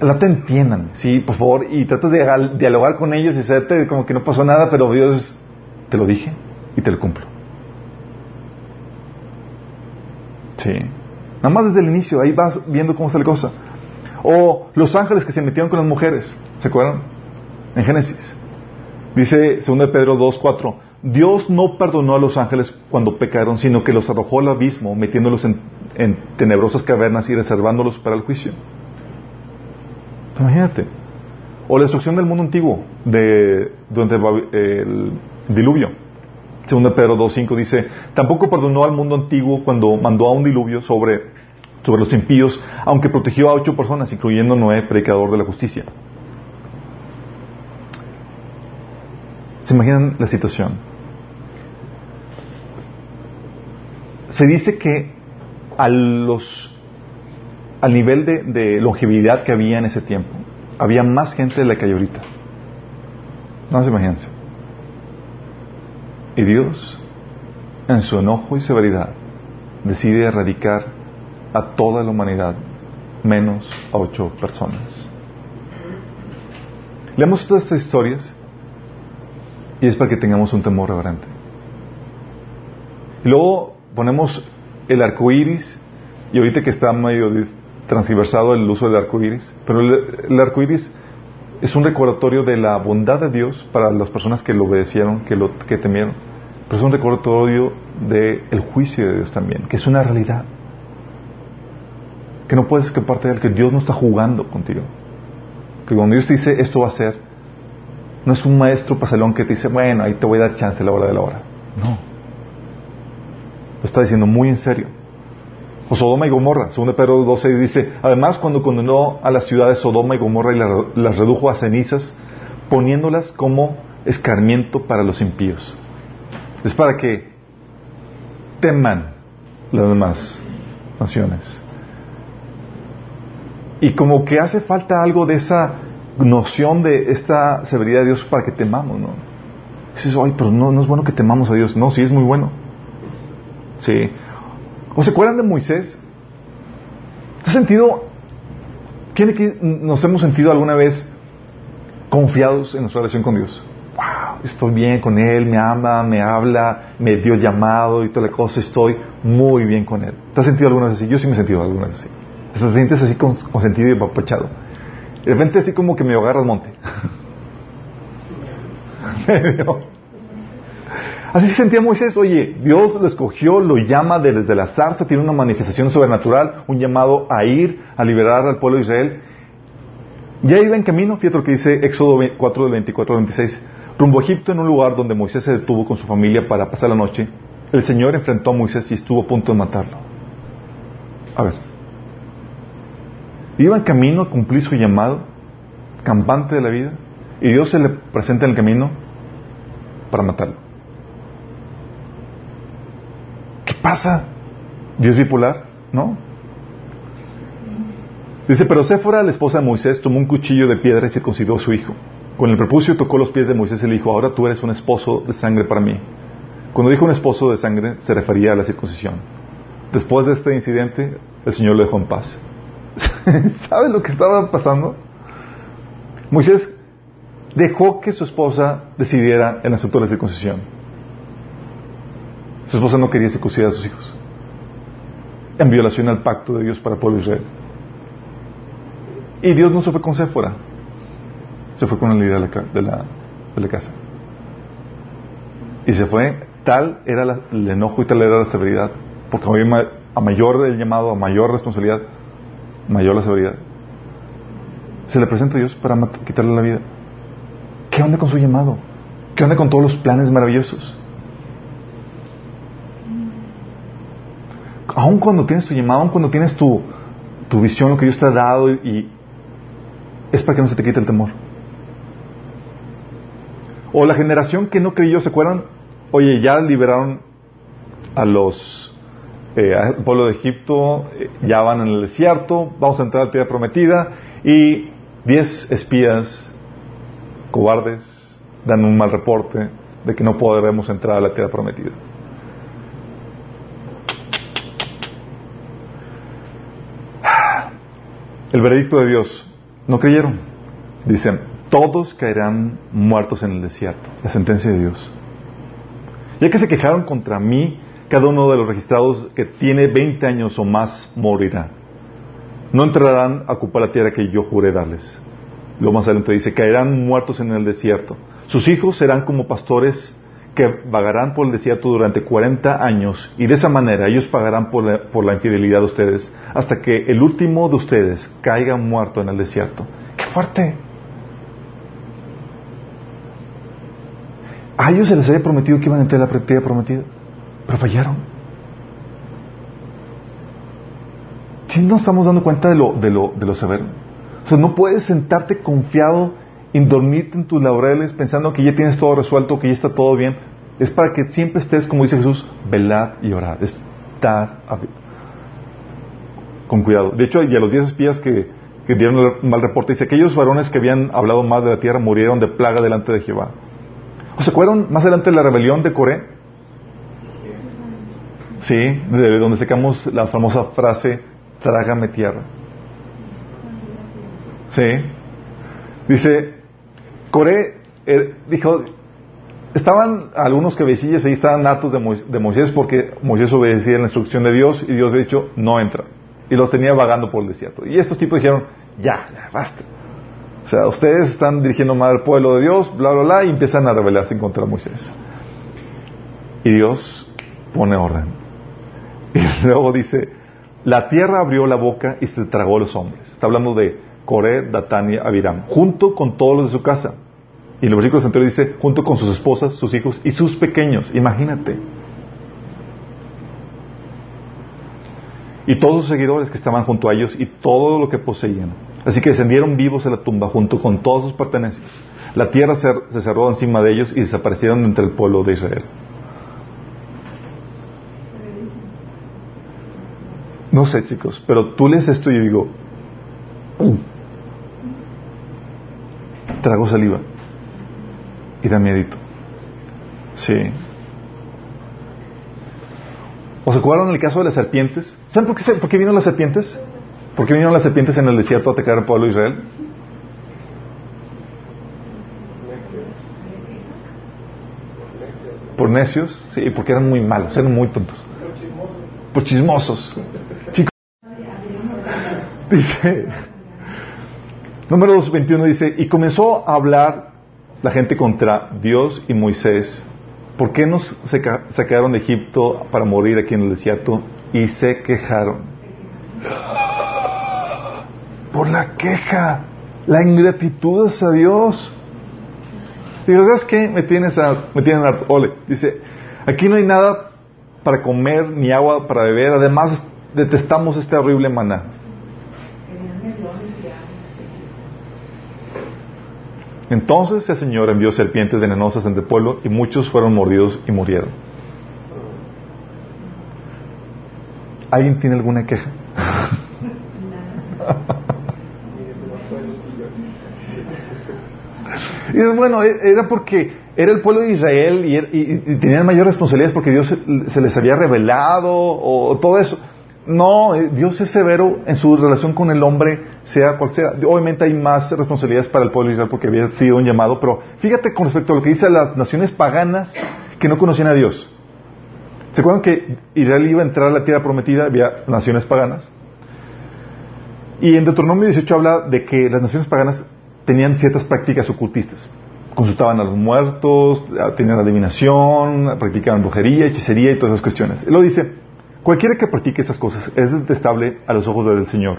no te entiendan, sí, por favor, y tratas de dialogar con ellos y hacerte como que no pasó nada, pero Dios te lo dije y te lo cumplo. Sí. Nada más desde el inicio, ahí vas viendo cómo está la cosa. O los ángeles que se metieron con las mujeres, ¿se acuerdan? En Génesis. Dice 2 Pedro 2, 4, Dios no perdonó a los ángeles cuando pecaron, sino que los arrojó al abismo, metiéndolos en, tenebrosas cavernas y reservándolos para el juicio. Imagínate. O la destrucción del mundo antiguo de, durante el diluvio. 2 Pedro 2.5 dice, tampoco perdonó al mundo antiguo cuando mandó a un diluvio sobre, sobre los impíos, aunque protegió a ocho personas, incluyendo Noé, predicador de la justicia. ¿Se imaginan la situación? Se dice que a los, al nivel de, longevidad que había en ese tiempo, había más gente de la que hay ahorita. No se imagínense. Y Dios, en su enojo y severidad, decide erradicar a toda la humanidad, menos a ocho personas. Leemos todas estas historias y es para que tengamos un temor reverente. Luego ponemos el arco iris, y ahorita que está medio transversado el uso del arco iris, pero el, el arco iris es un recordatorio de la bondad de Dios para las personas que lo obedecieron, que lo que temieron. Pero es un recordatorio del juicio de Dios también, que es una realidad. Que no puedes escaparte de él, que Dios no está jugando contigo. Que cuando Dios te dice esto va a ser, no es un maestro pasalón que te dice, bueno, ahí te voy a dar chance a la hora de la hora. No. Lo está diciendo muy en serio. O Sodoma y Gomorra, de Pedro 12 dice, además cuando condenó a las ciudades Sodoma y Gomorra y las redujo a cenizas, poniéndolas como escarmiento para los impíos. Es para que teman las demás naciones. Y como que hace falta algo de esa noción de esta severidad de Dios para que temamos, ¿no? Dices, ay, pero no, no es bueno que temamos a Dios. No, sí es muy bueno. Sí. ¿O se acuerdan de Moisés? ¿Has sentido? ¿Quién aquí nos hemos sentido alguna vez confiados en nuestra relación con Dios? Wow, estoy bien con Él, me ama, me habla, me dio llamado y toda la cosa, estoy muy bien con Él. ¿Te has sentido alguna vez así? Yo sí me he sentido alguna vez así. Te sientes así con, sentido y apapachado. De repente así como que me agarra el monte. <laughs> <laughs> Así se sentía Moisés, oye, Dios lo escogió, lo llama desde la zarza, tiene una manifestación sobrenatural, un llamado a ir a liberar al pueblo de Israel. Ya iba en camino, fíjate lo que dice Éxodo 4 del 24 al 26. Rumbo a Egipto, en un lugar donde Moisés se detuvo con su familia para pasar la noche, el Señor enfrentó a Moisés y estuvo a punto de matarlo. A ver. Iba en camino a cumplir su llamado, campante de la vida, y Dios se le presenta en el camino para matarlo. Pasa? ¿Dios bipolar? ¿No? Dice, pero Séfora, la esposa de Moisés, tomó un cuchillo de piedra y se consideró a su hijo. Con el prepucio tocó los pies de Moisés y le dijo, ahora tú eres un esposo de sangre para mí. Cuando dijo un esposo de sangre, se refería a la circuncisión. Después de este incidente, el Señor lo dejó en paz. <laughs> ¿Sabes lo que estaba pasando? Moisés dejó que su esposa decidiera el asunto de circuncisión. Su esposa no quería circuncidar a sus hijos. En violación al pacto de Dios para el pueblo de Israel. Y Dios no se fue con Séfora. Se fue con el líder de la, casa. Y se fue, tal era el enojo y tal era la severidad. Porque a mayor el llamado, a mayor responsabilidad, mayor la severidad. Se le presenta a Dios para quitarle la vida. ¿Qué onda con su llamado? ¿Qué onda con todos los planes maravillosos? Aun cuando tienes tu llamado, aun cuando tienes tu, tu visión, lo que Dios te ha dado, y, es para que no se te quite el temor. O la generación que no creyó, ¿se acuerdan? Oye, ya liberaron a los eh, al pueblo de Egipto, eh, ya van en el desierto, vamos a entrar a la tierra prometida, y diez espías cobardes dan un mal reporte de que no podremos entrar a la tierra prometida. El veredicto de Dios No creyeron. Dicen, todos caerán muertos en el desierto. La sentencia de Dios. Ya que se quejaron contra mí, cada uno de los registrados que tiene 20 años o más morirá. No entrarán a ocupar la tierra que yo juré darles. Lo más adelante dice, caerán muertos en el desierto. Sus hijos serán como pastores que vagarán por el desierto durante 40 años y de esa manera ellos pagarán por la, por la infidelidad de ustedes hasta que el último de ustedes caiga muerto en el desierto. ¡Qué fuerte! A ellos se les había prometido que iban a entrar a la tierra prometida, pero fallaron. Si nos estamos dando cuenta de lo, de lo, de lo severo. O sea, no puedes sentarte confiado dormirte en tus laureles pensando que ya tienes todo resuelto, que ya está todo bien. Es para que siempre estés, como dice Jesús, velad y orad. Estar con cuidado. De hecho, y a los diez espías que, dieron el mal reporte, dice, aquellos varones que habían hablado mal de la tierra murieron de plaga delante de Jehová. ¿O se acuerdan más adelante de la rebelión de Coré? Sí, de donde sacamos la famosa frase, trágame tierra. Sí. Dice, Coré eh, dijo, estaban algunos cabecillas ahí, estaban hartos de, Moisés porque Moisés obedecía la instrucción de Dios y Dios de hecho no entra. Y los tenía vagando por el desierto. Y estos tipos dijeron, ya, ya, basta. O sea, ustedes están dirigiendo mal al pueblo de Dios, bla, bla, bla, y empiezan a rebelarse en contra de Moisés. Y Dios pone orden. <laughs> Y luego dice, la tierra abrió la boca y se tragó a los hombres. Está hablando de Coré, Datán y Abiram, junto con todos los de su casa. Y el versículo anterior dice, junto con sus esposas, sus hijos y sus pequeños. Imagínate. Y todos sus seguidores que estaban junto a ellos y todo lo que poseían. Así que descendieron vivos a la tumba junto con todas sus pertenencias. La tierra se, se cerró encima de ellos y desaparecieron entre el pueblo de Israel. No sé, chicos, pero tú lees esto y digo, uh, trago saliva y da miedito. Sí. ¿Os acuerdan el caso de las serpientes? ¿Saben por qué, por qué vinieron las serpientes? ¿Por qué vinieron las serpientes en el desierto a atacar al pueblo de Israel? Por necios, sí, porque eran muy malos, eran muy tontos. Por chismosos. Chicos. Dice, número 221 dice, y comenzó a hablar la gente contra Dios y Moisés. ¿Por qué nos sacaron de Egipto para morir aquí en el desierto? Y se quejaron. Por la queja, la ingratitud hacia Dios. Digo, ¿sabes qué? Me tienes me tienen a, ole. Dice, aquí no hay nada para comer ni agua para beber. Además, detestamos este horrible maná. Entonces el Señor envió serpientes venenosas entre el pueblo y muchos fueron mordidos y murieron. ¿Alguien tiene alguna queja? <laughs> y bueno, e-, era porque era el pueblo de Israel y, tenían mayor responsabilidades porque Dios se les había revelado o todo eso. No, eh, Dios es severo en su relación con el hombre, sea cual sea. Obviamente hay más responsabilidades para el pueblo de Israel porque había sido un llamado, pero fíjate con respecto a lo que dice las naciones paganas que no conocían a Dios. ¿Se acuerdan que Israel iba a entrar a la tierra prometida? Había naciones paganas. Y en Deuteronomio 18 habla de que las naciones paganas tenían ciertas prácticas ocultistas. Consultaban a los muertos, tenían adivinación, practicaban brujería, hechicería y todas esas cuestiones. Él lo dice, Cualquiera que practique esas cosas es detestable a los ojos del Señor.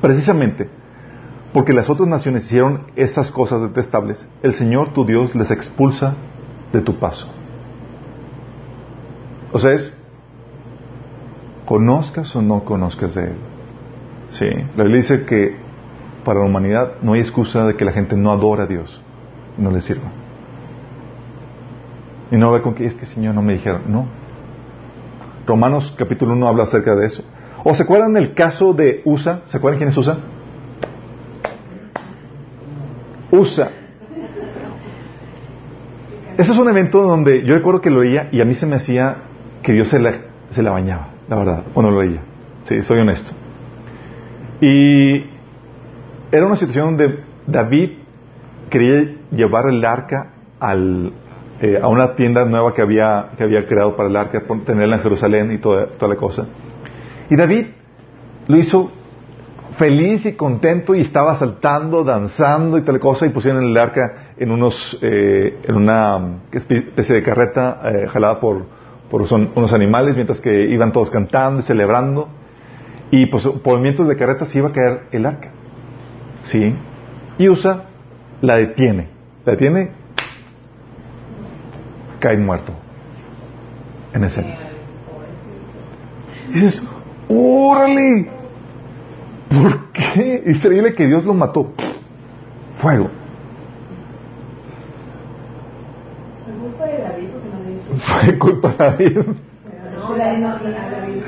Precisamente porque las otras naciones hicieron esas cosas detestables, el Señor tu Dios les expulsa de tu paso. O sea, es, conozcas o no conozcas de Él. Sí, la Biblia dice que para la humanidad no hay excusa de que la gente no adora a Dios, no le sirva. Y no ve con que es que Señor no me dijeron, no, Romanos capítulo 1 habla acerca de eso. ¿O se acuerdan del caso de Usa? ¿Se acuerdan quién es Usa? Usa. Ese es un evento donde yo recuerdo que lo leía y a mí se me hacía que Dios se la, se la bañaba, la verdad, cuando lo leía. Sí, soy honesto. Y era una situación donde David quería llevar el arca al, eh, a una tienda nueva que había, que había creado para el arca, tenerla en Jerusalén y toda, toda la cosa. Y David lo hizo feliz y contento y estaba saltando, danzando y tal cosa y pusieron el arca en unos eh, en una especie de carreta eh, jalada por, por unos animales mientras que iban todos cantando y celebrando. Y pues por movimientos de carreta se iba a caer el arca. Sí. Y usa la detiene. La detiene cae muerto en escena y dices órale ¿Por qué? Es increíble que Dios lo mató. Fuego. ¿Fue culpa de David porque no le hizo? Fue culpa de David. No, David no, David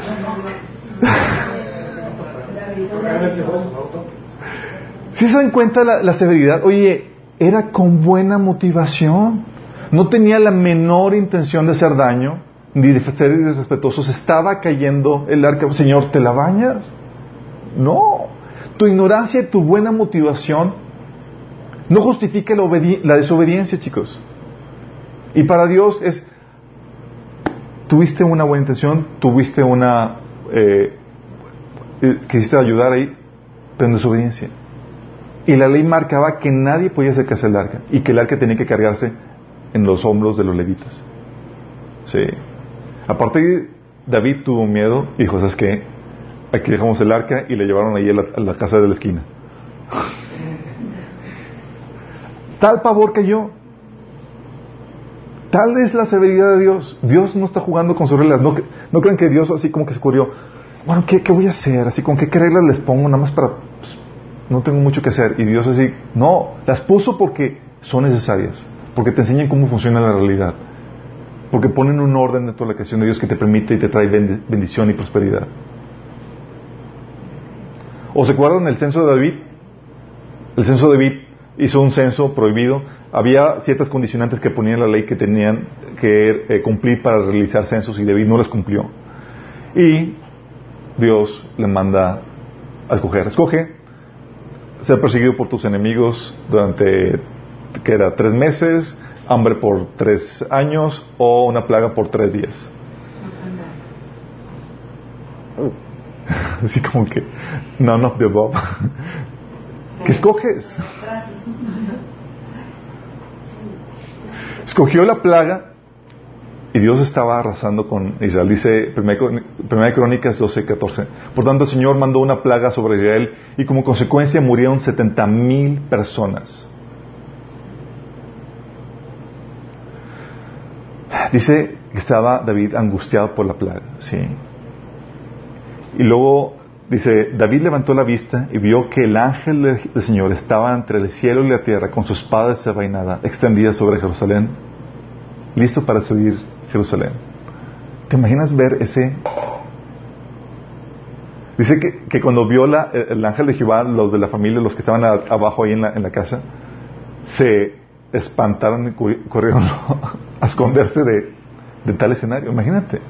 ¿Sí se dan cuenta la, la severidad? Oye, era con buena motivación. No tenía la menor intención de hacer daño, ni de ser irrespetuoso. Estaba cayendo el arca. Señor, ¿te la bañas? No. Tu ignorancia y tu buena motivación no justifica la, la desobediencia, chicos. Y para Dios es, tuviste una buena intención, tuviste una, eh, eh, quisiste ayudar ahí, pero en desobediencia. Y la ley marcaba que nadie podía acercarse al arca y que el arca tenía que cargarse en los hombros de los levitas. Sí. Aparte, David tuvo miedo y dijo, ¿sabes qué? Aquí dejamos el arca y le llevaron ahí a la, casa de la esquina. <laughs> Tal pavor yo. Tal es la severidad de Dios. Dios no está jugando con sus reglas. No, no crean que Dios así como que se ocurrió. Bueno, ¿qué, voy a hacer? Así con qué reglas les pongo nada más para... Pues, no tengo mucho que hacer. Y Dios así, no, las puso porque son necesarias. Porque te enseñan cómo funciona la realidad. Porque ponen un orden dentro de la creación de Dios que te permite y te trae bendición y prosperidad. ¿O se acuerdan el censo de David? El censo de David hizo un censo prohibido. Había ciertas condicionantes que ponía la ley que tenían que eh, cumplir para realizar censos y David no las cumplió. Y Dios le manda a escoger. Escoge ser perseguido por tus enemigos durante, que era tres meses, hambre por tres años o una plaga por tres días. <laughs> Así como que, none of the above. <laughs> ¿Qué escoges? Escogió la plaga y Dios estaba arrasando con Israel. Dice 1 Crónicas 12, 14. Por tanto, el Señor mandó una plaga sobre Israel y como consecuencia murieron 70 mil personas. Dice que estaba David angustiado por la plaga. Sí. Y luego dice, David levantó la vista y vio que el ángel del Señor estaba entre el cielo y la tierra con su espada desenvainada extendida sobre Jerusalén, listo para subir Jerusalén. ¿Te imaginas ver ese? Dice que, cuando vio la, el ángel de Jehová, los de la familia, los que estaban abajo ahí en la, en la casa, se espantaron y corrieron <laughs> a esconderse de, tal escenario. Imagínate.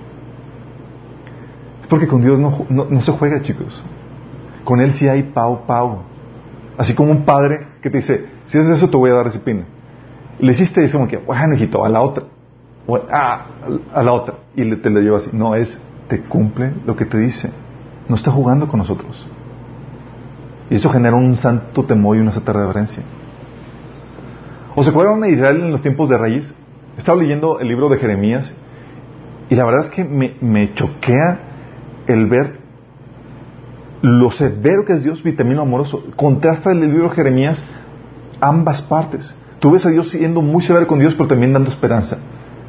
Porque con Dios no, se juega, chicos. Con Él sí hay pau, pau. Así como un padre que te dice, si haces eso te voy a dar disciplina. Le hiciste dice como que, bueno, hijito, a la otra. ah, a la otra. Y te lo lleva así. No, es, te cumple lo que te dice. No está jugando con nosotros. Y eso genera un santo temor y una santa reverencia. ¿O se acuerdan de Israel en los tiempos de raíz? Estaba leyendo el libro de Jeremías y la verdad es que me, me choquea el ver lo severo que es Dios, vitamino amoroso. Contrasta el libro de Jeremías ambas partes. Tú ves a Dios siendo muy severo con Dios, pero también dando esperanza.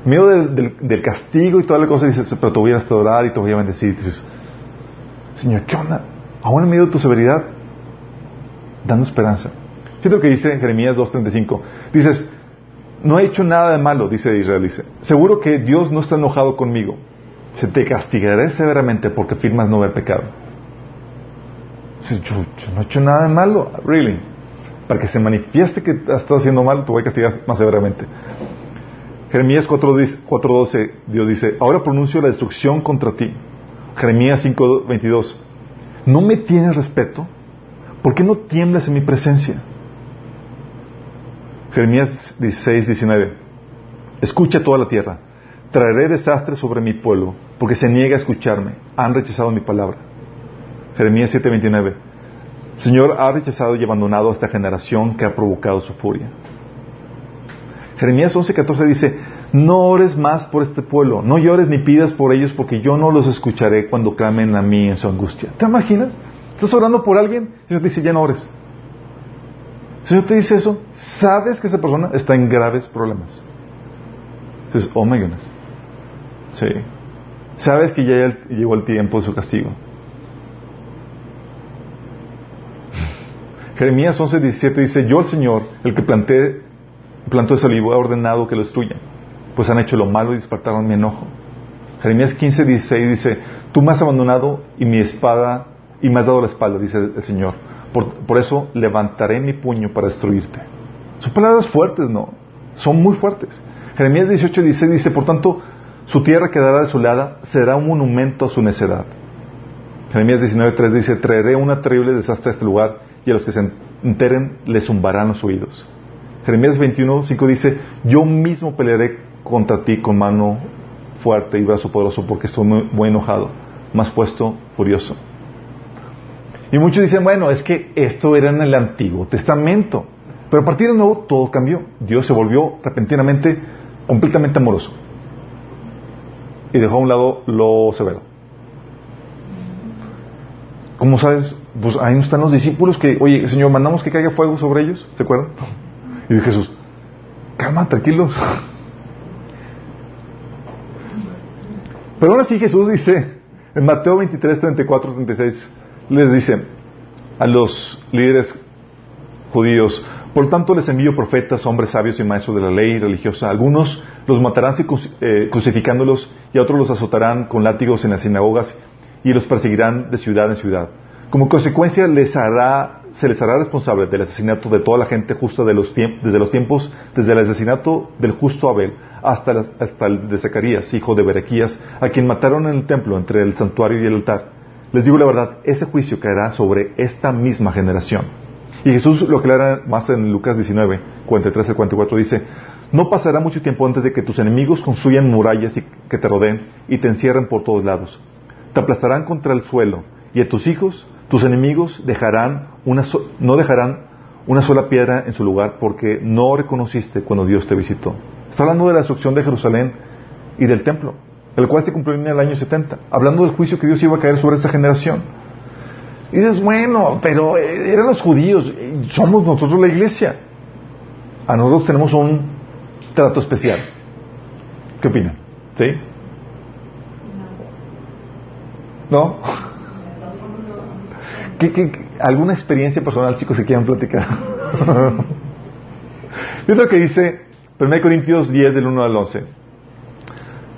Miedo del, castigo y toda la cosa, dices, pero te voy a restaurar y te voy a bendecir. dices, Señor, ¿qué onda? Aún en medio de tu severidad, dando esperanza. Fíjate lo que dice Jeremías 2.35. Dices, no he hecho nada de malo, dice Israel. Dice, seguro que Dios no está enojado conmigo se te castigaré severamente porque firmas no haber pecado. Si yo, no he hecho nada de malo, really. Para que se manifieste que has estado haciendo mal, te voy a castigar más severamente. Jeremías 4.12, Dios dice, ahora pronuncio la destrucción contra ti. Jeremías 5.22, ¿no me tienes respeto? ¿Por qué no tiemblas en mi presencia? Jeremías 16, 19. Escucha toda la tierra. Traeré desastre sobre mi pueblo, porque se niega a escucharme. Han rechazado mi palabra. Jeremías 7, 29. Señor ha rechazado y abandonado a esta generación que ha provocado su furia. Jeremías 11, 14 dice, no ores más por este pueblo, no llores ni pidas por ellos porque yo no los escucharé cuando clamen a mí en su angustia. ¿Te imaginas? Estás orando por alguien y te dice, ya no ores. El Señor te dice eso, sabes que esa persona está en graves problemas. Dices, oh my goodness. Sí. Sabes que ya llegó el tiempo de su castigo. <laughs> Jeremías 11, 17 dice, yo el Señor, el que planté, plantó ese olivo, he ordenado que lo destruyan, pues han hecho lo malo y despertaron mi enojo. Jeremías 15, 16 dice, tú me has abandonado y mi espada, y me has dado la espalda, dice el Señor. Por, eso levantaré mi puño para destruirte. Son palabras fuertes, ¿no? Son muy fuertes. Jeremías 18, 16 dice, por tanto, su tierra quedará desolada, será un monumento a su necedad. Jeremías 19, 3 dice, traeré una terrible desastre a este lugar y a los que se enteren les zumbarán los oídos. Jeremías 21, 5 dice, yo mismo pelearé contra ti con mano fuerte y brazo poderoso porque estoy muy, enojado, más puesto furioso. Y muchos dicen, bueno, es que esto era en el Antiguo Testamento. Pero a partir del Nuevo todo cambió. Dios se volvió repentinamente completamente amoroso. Y dejó a un lado lo severo. Como sabes, pues ahí están los discípulos que, oye, Señor, mandamos que caiga fuego sobre ellos, ¿se acuerdan? <laughs> Y dice Jesús, calma, tranquilos. <laughs> Pero aún así Jesús dice, en Mateo 23, 34, 36, les dice a los líderes judíos, por tanto les envío profetas, hombres sabios y maestros de la ley religiosa. Algunos los matarán eh, crucificándolos y a otros los azotarán con látigos en las sinagogas y los perseguirán de ciudad en ciudad como consecuencia, les hará, se les hará responsable del asesinato de toda la gente justa de los desde los tiempos, desde el asesinato del justo Abel hasta, el de Zacarías, hijo de Berequías, a quien mataron en el templo entre el santuario y el altar. Les digo la verdad, ese juicio caerá sobre esta misma generación. Y Jesús lo aclara más en Lucas 19, 43 al 44, dice, no pasará mucho tiempo antes de que tus enemigos construyan murallas y que te rodeen y te encierren por todos lados. Te aplastarán contra el suelo y a tus hijos tus enemigos dejarán una no dejarán una sola piedra en su lugar porque no reconociste cuando Dios te visitó. Está hablando de la destrucción de Jerusalén y del templo, el cual se cumplió en el año 70, hablando del juicio que Dios iba a caer sobre esa generación. Y dices, bueno, pero eh, eran los judíos, somos nosotros la iglesia. A nosotros tenemos un trato especial. ¿Qué opinan? ¿Sí? ¿No? <laughs> alguna experiencia personal, chicos, que quieran platicar? <laughs> es lo que dice 1 Corintios 10, del 1 al 11.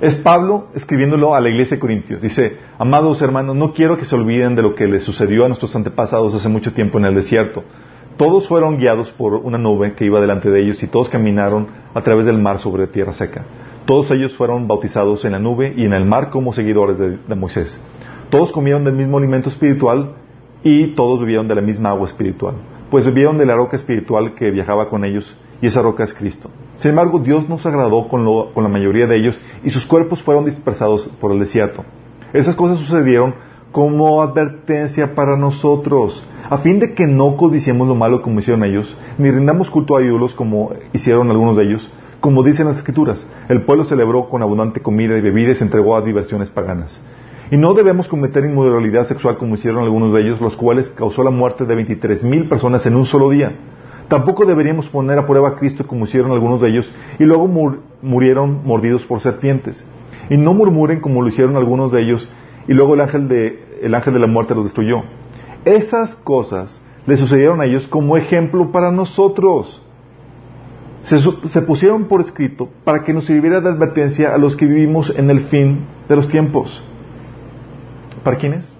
Es Pablo escribiéndolo a la iglesia de Corintios. Dice, amados hermanos, no quiero que se olviden de lo que les sucedió a nuestros antepasados hace mucho tiempo en el desierto. Todos fueron guiados por una nube que iba delante de ellos y todos caminaron a través del mar sobre tierra seca. Todos ellos fueron bautizados en la nube y en el mar como seguidores de Moisés. Todos comieron del mismo alimento espiritual y todos bebieron de la misma agua espiritual, pues bebieron de la roca espiritual que viajaba con ellos, y esa roca es Cristo. Sin embargo, Dios no se agradó con, con la mayoría de ellos, y sus cuerpos fueron dispersados por el desierto. Esas cosas sucedieron como advertencia para nosotros, a fin de que no codiciemos lo malo como hicieron ellos, ni rindamos culto a ídolos como hicieron algunos de ellos, como dicen las escrituras, el pueblo celebró con abundante comida y bebida y se entregó a diversiones paganas. Y no debemos cometer inmoralidad sexual como hicieron algunos de ellos, los cuales causó la muerte de 23 mil personas en un solo día. Tampoco deberíamos poner a prueba a Cristo como hicieron algunos de ellos y luego murieron mordidos por serpientes. Y no murmuren como lo hicieron algunos de ellos y luego el ángel de, el ángel de la muerte los destruyó. Esas cosas le sucedieron a ellos como ejemplo para nosotros. Se, se, pusieron por escrito para que nos sirviera de advertencia a los que vivimos en el fin de los tiempos. ¿Para quiénes?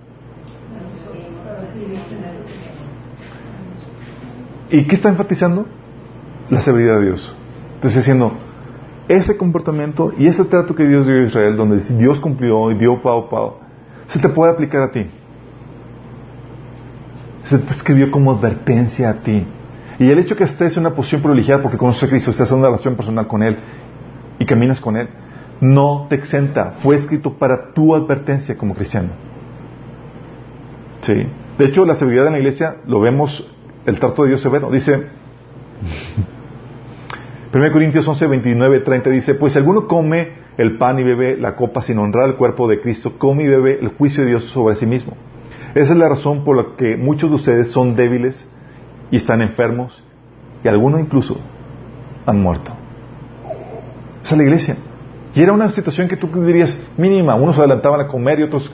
¿Y qué está enfatizando? La severidad de Dios. Está diciendo, ese comportamiento y ese trato que Dios dio a Israel, donde Dios cumplió y dio pao pao, se te puede aplicar a ti. Se te escribió como advertencia a ti. Y el hecho que estés en una posición privilegiada porque conoces a Cristo, estás en una relación personal con Él y caminas con Él, no te exenta. Fue escrito para tu advertencia como cristiano. Sí. De hecho, la seguridad en la iglesia lo vemos, el trato de Dios severo. Dice, 1 Corintios 11, 29, 30 dice, pues si alguno come el pan y bebe la copa sin honrar el cuerpo de Cristo, come y bebe el juicio de Dios sobre sí mismo. Esa es la razón por la que muchos de ustedes son débiles y están enfermos y algunos incluso han muerto. Esa es la iglesia. Y era una situación que tú dirías mínima. Unos adelantaban a comer y otros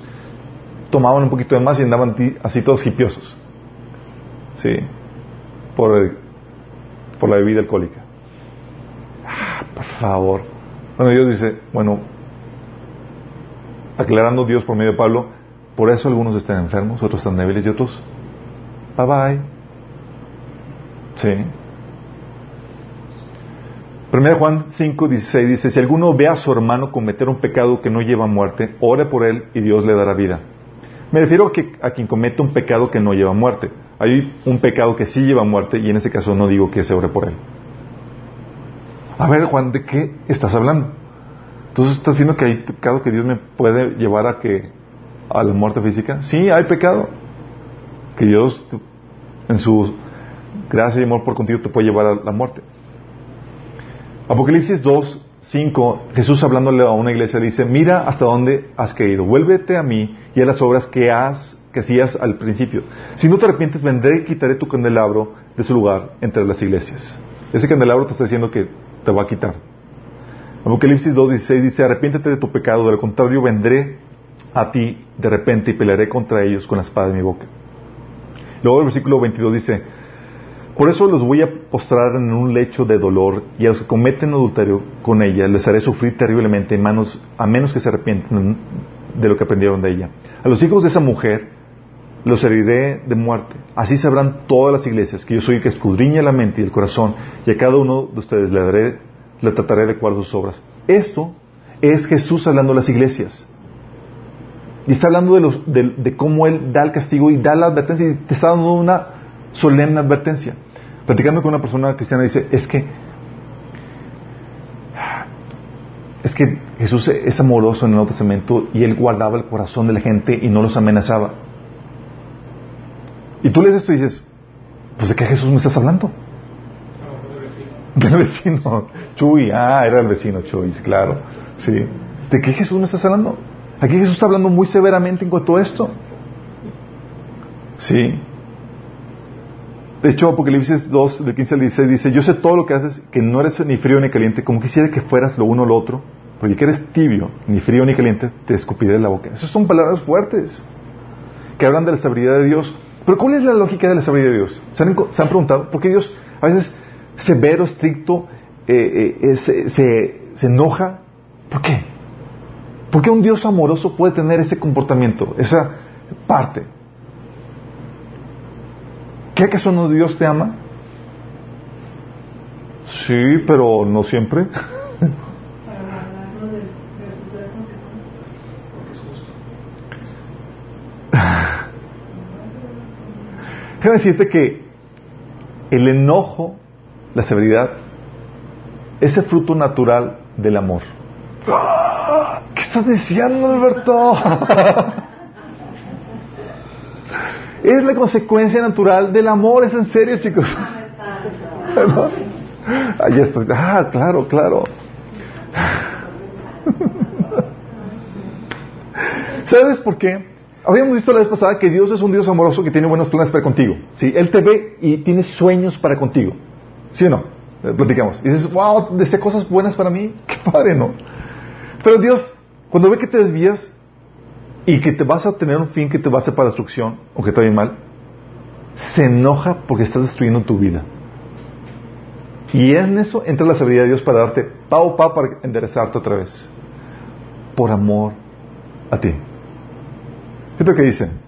tomaban un poquito de más y andaban así todos hipiosos. Sí. Por, por la bebida alcohólica. Ah, por favor. Bueno, Dios dice, bueno, aclarando Dios por medio de Pablo, por eso algunos están enfermos, otros están débiles y otros, bye bye. Sí. Primera Juan 5, 16 dice, si alguno ve a su hermano cometer un pecado que no lleva a muerte, ore por él y Dios le dará vida. Me refiero a, que, a quien comete un pecado que no lleva a muerte. Hay un pecado que sí lleva a muerte y en ese caso no digo que se ore por él. A ver, Juan, ¿de qué estás hablando? Entonces estás diciendo que hay pecado que Dios me puede llevar a que a la muerte física. Sí, hay pecado que Dios en su gracia y amor por contigo te puede llevar a la muerte. Apocalipsis 2, 5, Jesús hablándole a una iglesia dice, mira hasta dónde has caído, vuélvete a mí y a las obras que, has, que hacías al principio. Si no te arrepientes, vendré y quitaré tu candelabro de su lugar entre las iglesias. Ese candelabro te está diciendo que te va a quitar. Apocalipsis 2, 16 dice, arrepiéntete de tu pecado, de lo contrario vendré a ti de repente y pelearé contra ellos con la espada de mi boca. Luego el versículo 22 dice, por eso los voy a postrar en un lecho de dolor y a los que cometen adulterio con ella les haré sufrir terriblemente en manos, a menos que se arrepientan de lo que aprendieron de ella. A los hijos de esa mujer los heriré de muerte. Así sabrán todas las iglesias que yo soy el que escudriña la mente y el corazón y a cada uno de ustedes le, daré, le trataré de acuerdo sus obras. Esto es Jesús hablando a las iglesias. Y está hablando de, los, de, cómo Él da el castigo y da la advertencia y te está dando una solemne advertencia. Platicando con una persona cristiana dice, es que es que Jesús es amoroso en el Nuevo Testamento y Él guardaba el corazón de la gente y no los amenazaba. Y tú lees esto y dices, pues de qué Jesús me estás hablando? Del vecino. Chuy, ah, era el vecino Chuy, claro. Sí. ¿De qué Jesús me estás hablando? Aquí Jesús está hablando muy severamente en cuanto a esto. Sí. De hecho, Apocalipsis 2, de 15 al 16 dice, yo sé todo lo que haces, que no eres ni frío ni caliente, como quisiera que fueras lo uno o lo otro, porque que eres tibio, ni frío ni caliente, te escupiré de la boca. Esas son palabras fuertes, que hablan de la estabilidad de Dios. Pero ¿cuál es la lógica de la estabilidad de Dios? ¿Se han, ¿se han preguntado? ¿Por qué Dios a veces severo, estricto, eh, eh, se, se, se enoja? ¿Por qué? ¿Por qué un Dios amoroso puede tener ese comportamiento, esa parte? ¿Qué acaso no Dios te ama? Sí, pero no siempre. <laughs> Para guardarnos de, de las futuras consecuencias. Porque es justo. Déjame decirte que el enojo, la severidad, es el fruto natural del amor. ¿Qué estás diciendo, Alberto? <laughs> es la consecuencia natural del amor, es en serio, chicos. ¿No? <laughs> Ahí estoy. Ah, claro, claro. <laughs> ¿Sabes por qué? Habíamos visto la vez pasada que Dios es un Dios amoroso que tiene buenos planes para contigo. ¿sí? Él te ve y tiene sueños para contigo. ¿Sí o no? Eh, Platicamos. Y dices, wow, desea cosas buenas para mí. <laughs> Qué padre, ¿no? Pero Dios, cuando ve que te desvías y que te vas a tener un fin que te va a hacer para destrucción o que te va a ir mal, se enoja porque estás destruyendo tu vida. Y en eso entra la sabiduría de Dios para darte pao pa para enderezarte otra vez. Por amor a ti. Fíjate que.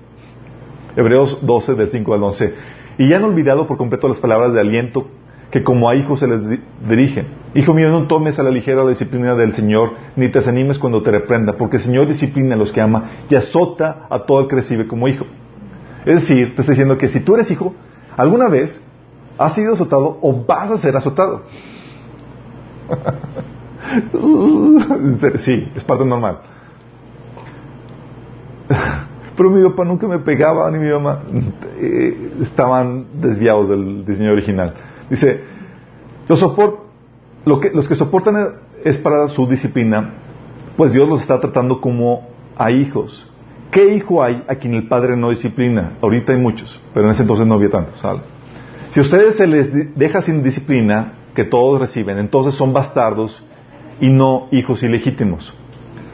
Hebreos 12, del 5 al 11. Y ya han olvidado por completo las palabras de aliento que como a hijos se les di- dirigen. Hijo mío, no tomes a la ligera la disciplina del Señor, ni te desanimes cuando te reprenda, porque el Señor disciplina a los que ama y azota a todo el que recibe como hijo. Es decir, te está diciendo que si tú eres hijo, alguna vez has sido azotado o vas a ser azotado. <laughs> sí, es parte normal. Pero mi papá nunca me pegaba, ni mi mamá. Eh, estaban desviados del diseño original. Dice, los, lo que, los que soportan es para su disciplina, pues Dios los está tratando como a hijos. ¿Qué hijo hay a quien el padre no disciplina? Ahorita hay muchos, pero en ese entonces no había tantos. Si a ustedes se les deja sin disciplina, que todos reciben, entonces son bastardos y no hijos ilegítimos.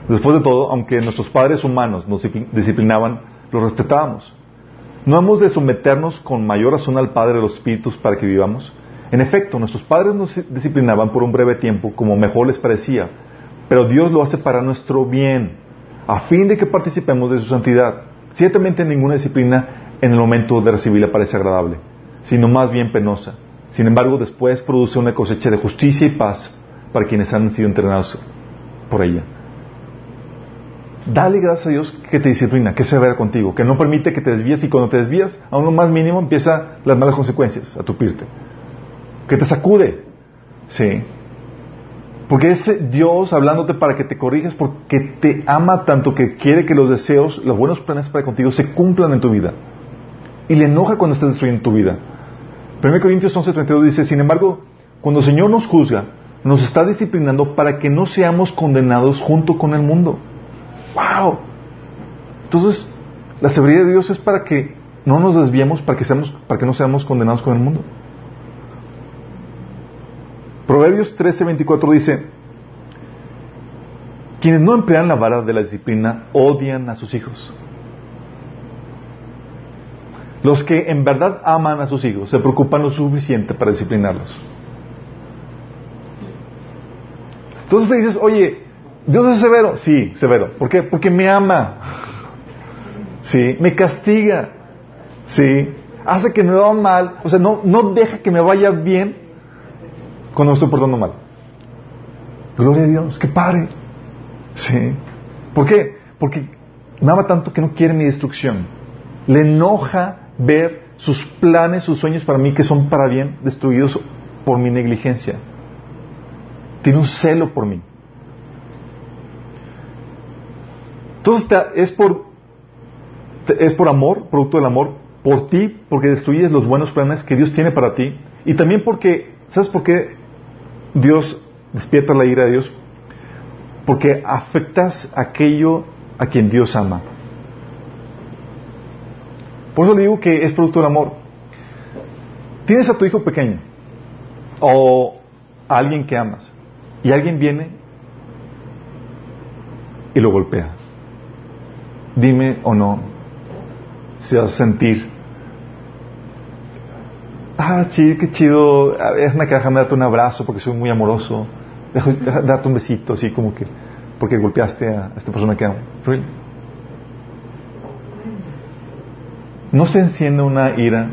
Después de todo, aunque nuestros padres humanos nos disciplinaban, los respetábamos. ¿No hemos de someternos con mayor razón al Padre de los Espíritus para que vivamos? En efecto, nuestros padres nos disciplinaban por un breve tiempo, como mejor les parecía, pero Dios lo hace para nuestro bien, a fin de que participemos de su santidad. Ciertamente ninguna disciplina en el momento de recibirla parece agradable, sino más bien penosa. Sin embargo, después produce una cosecha de justicia y paz para quienes han sido entrenados por ella. Dale gracias a Dios que te disciplina, que se vea contigo, que no permite que te desvíes y cuando te desvías, a uno más mínimo empieza las malas consecuencias, a tupirte. Que te sacude. Sí. Porque es Dios hablándote para que te corrijas porque te ama tanto que quiere que los deseos, los buenos planes para contigo se cumplan en tu vida. Y le enoja cuando estás destruyendo tu vida. 1 Corintios 11:32 dice, sin embargo, cuando el Señor nos juzga, nos está disciplinando para que no seamos condenados junto con el mundo. ¡Wow! Entonces, la severidad de Dios es para que no nos desviemos, para que, seamos, para que no seamos condenados con el mundo. Proverbios 13:24 dice, quienes no emplean la vara de la disciplina odian a sus hijos. Los que en verdad aman a sus hijos se preocupan lo suficiente para disciplinarlos. Entonces te dices, oye, Dios es severo. Sí, severo. ¿Por qué? Porque me ama. Sí, me castiga. Sí, hace que me va mal. O sea, no, no deja que me vaya bien cuando me estoy portando mal. Gloria a Dios, que pare. Sí. ¿Por qué? Porque me ama tanto que no quiere mi destrucción. Le enoja ver sus planes, sus sueños para mí que son para bien destruidos por mi negligencia. Tiene un celo por mí. Entonces es por, es por amor, producto del amor, por ti, porque destruyes los buenos planes que Dios tiene para ti. Y también porque, ¿sabes por qué Dios despierta la ira de Dios? Porque afectas aquello a quien Dios ama. Por eso le digo que es producto del amor. Tienes a tu hijo pequeño o a alguien que amas y alguien viene y lo golpea dime o no si vas a sentir, ah, sí, qué chido, una caja, me darte un abrazo porque soy muy amoroso, dejo darte un besito así como que, porque golpeaste a esta persona que amo. ¿No se enciende una ira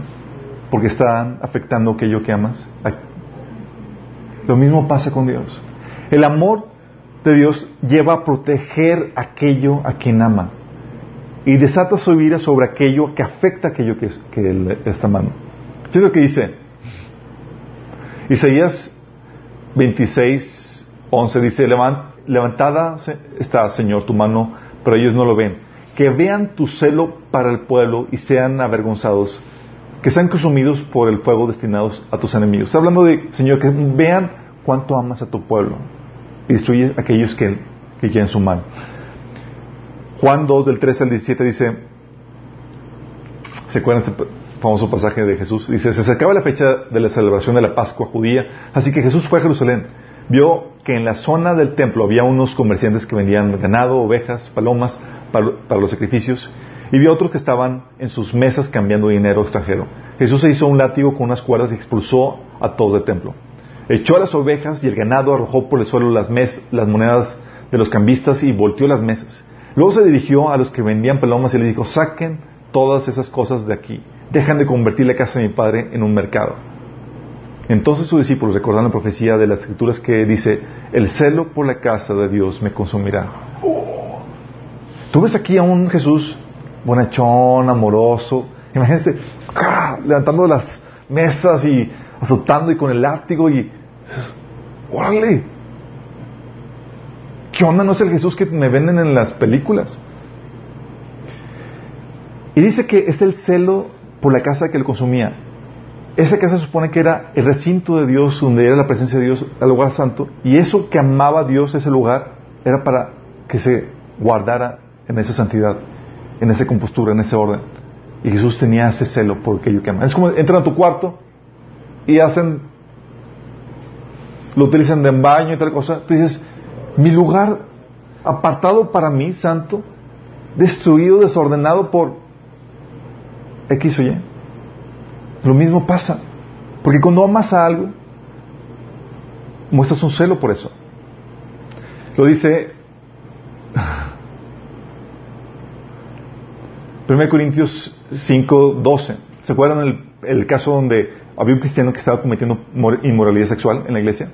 porque están afectando aquello que amas? Lo mismo pasa con Dios. El amor de Dios lleva a proteger aquello a quien ama y desata su ira sobre aquello que afecta aquello que, que él está amando. ¿Qué es lo que dice? Isaías 26, 11 dice, levantada está, Señor, tu mano, pero ellos no lo ven. Que vean tu celo para el pueblo y sean avergonzados, que sean consumidos por el fuego destinados a tus enemigos. Está hablando de, Señor, que vean cuánto amas a tu pueblo y destruye a aquellos que, quieren su mal. Juan 2, del 13 al 17 dice, ¿se acuerdan este famoso pasaje de Jesús? Dice, se acercaba la fecha de la celebración de la Pascua judía, así que Jesús fue a Jerusalén. Vio que en la zona del templo había unos comerciantes que vendían ganado, ovejas, palomas para, los sacrificios, y vio otros que estaban en sus mesas cambiando dinero extranjero. Jesús se hizo un látigo con unas cuerdas y expulsó a todos del templo. Echó a las ovejas y el ganado arrojó por el suelo las, las monedas de los cambistas y volteó las mesas. Luego se dirigió a los que vendían palomas y les dijo, saquen todas esas cosas de aquí, dejan de convertir la casa de mi padre en un mercado. Entonces sus discípulos recordaron la profecía de las escrituras que dice, el celo por la casa de Dios me consumirá. Tú ves aquí a un Jesús bonachón, amoroso, Imagínense, ¡ah! levantando las mesas y azotando y con el látigo y órale, ¿qué onda no es el Jesús que me venden en las películas? Y dice que es el celo por la casa que lo consumía. Esa casa se supone que era el recinto de Dios, donde era la presencia de Dios, el lugar santo, y eso que amaba Dios, ese lugar, era para que se guardara en esa santidad, en esa compostura, en ese orden. Y Jesús tenía ese celo por aquello que amaba. Es como entran a tu cuarto y hacen, lo utilizan de baño y tal cosa. Tú dices, mi lugar apartado para mí, santo, destruido, desordenado por X o Y. Lo mismo pasa. Porque cuando amas a algo, muestras un celo por eso. Lo dice <laughs> 1 Corintios 5, 12. ¿Se acuerdan el, el, caso donde había un cristiano que estaba cometiendo inmoralidad sexual en la iglesia?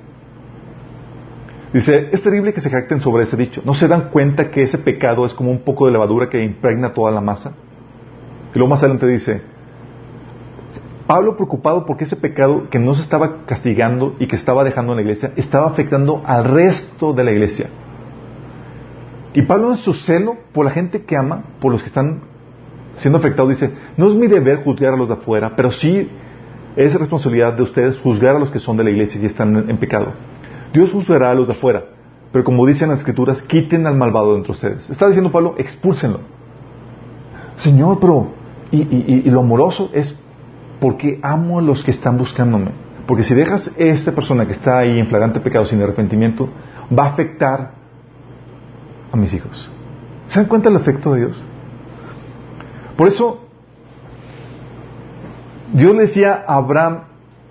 Dice, es terrible que se jacten sobre ese dicho. ¿No se dan cuenta que ese pecado es como un poco de levadura que impregna toda la masa? Y luego más adelante dice, Pablo preocupado porque ese pecado que no se estaba castigando y que estaba dejando en la iglesia, estaba afectando al resto de la iglesia. Y Pablo en su celo por la gente que ama, por los que están siendo afectados, dice, no es mi deber juzgar a los de afuera, pero sí es responsabilidad de ustedes juzgar a los que son de la iglesia y están en, pecado. Dios juzgará a los de afuera, pero como dicen las escrituras, quiten al malvado de entre ustedes. Está diciendo Pablo, expúlsenlo. Señor, pero, y, y lo amoroso es porque amo a los que están buscándome. Porque si dejas a esta persona que está ahí en flagrante pecado sin arrepentimiento, va a afectar a mis hijos. ¿Se dan cuenta del efecto de Dios? Por eso, Dios le decía a Abraham,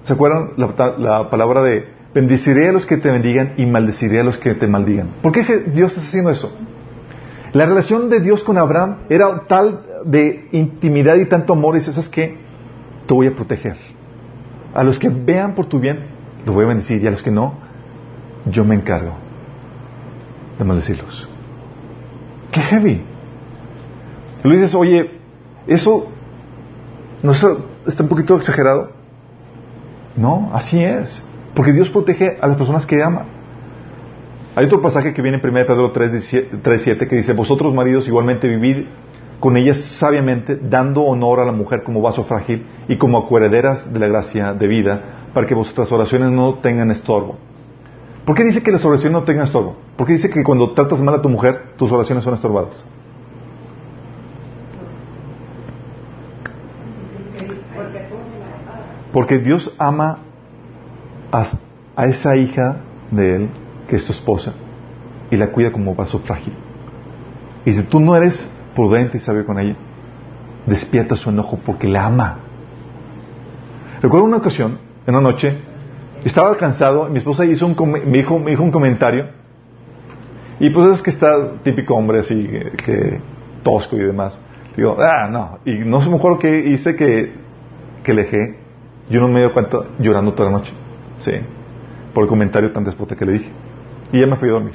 ¿se acuerdan la, palabra de bendeciré a los que te bendigan y maldeciré a los que te maldigan? ¿Por qué Dios está haciendo eso? La relación de Dios con Abraham era tal de intimidad y tanto amor, y dices, que Te voy a proteger. A los que vean por tu bien, los voy a bendecir, y a los que no, yo me encargo de maldecirlos. ¡Qué heavy! Tú le dices, oye, eso no está un poquito exagerado. No, así es. Porque Dios protege a las personas que ama. Hay otro pasaje que viene en 1 Pedro 3.7 que dice, vosotros maridos igualmente vivid con ellas sabiamente, dando honor a la mujer como vaso frágil y como acuerederas de la gracia de vida, para que vuestras oraciones no tengan estorbo. ¿Por qué dice que las oraciones no tengan estorbo? Porque dice que cuando tratas mal a tu mujer, tus oraciones son estorbadas. Porque Dios ama a, esa hija de Él, que es tu esposa, y la cuida como vaso frágil. Y si tú no eres prudente y sabio con ella, despierta su enojo porque la ama. Recuerdo una ocasión, en una noche, estaba cansado, mi esposa hizo un, me, dijo, me dijo un comentario, y pues es que está típico hombre así, que, tosco y demás. Digo, ah, no, y no sé mejor que hice que, que le dejé yo no me dio cuenta llorando toda la noche. Sí. Por el comentario tan despote que le dije. Y ya me fui a dormir.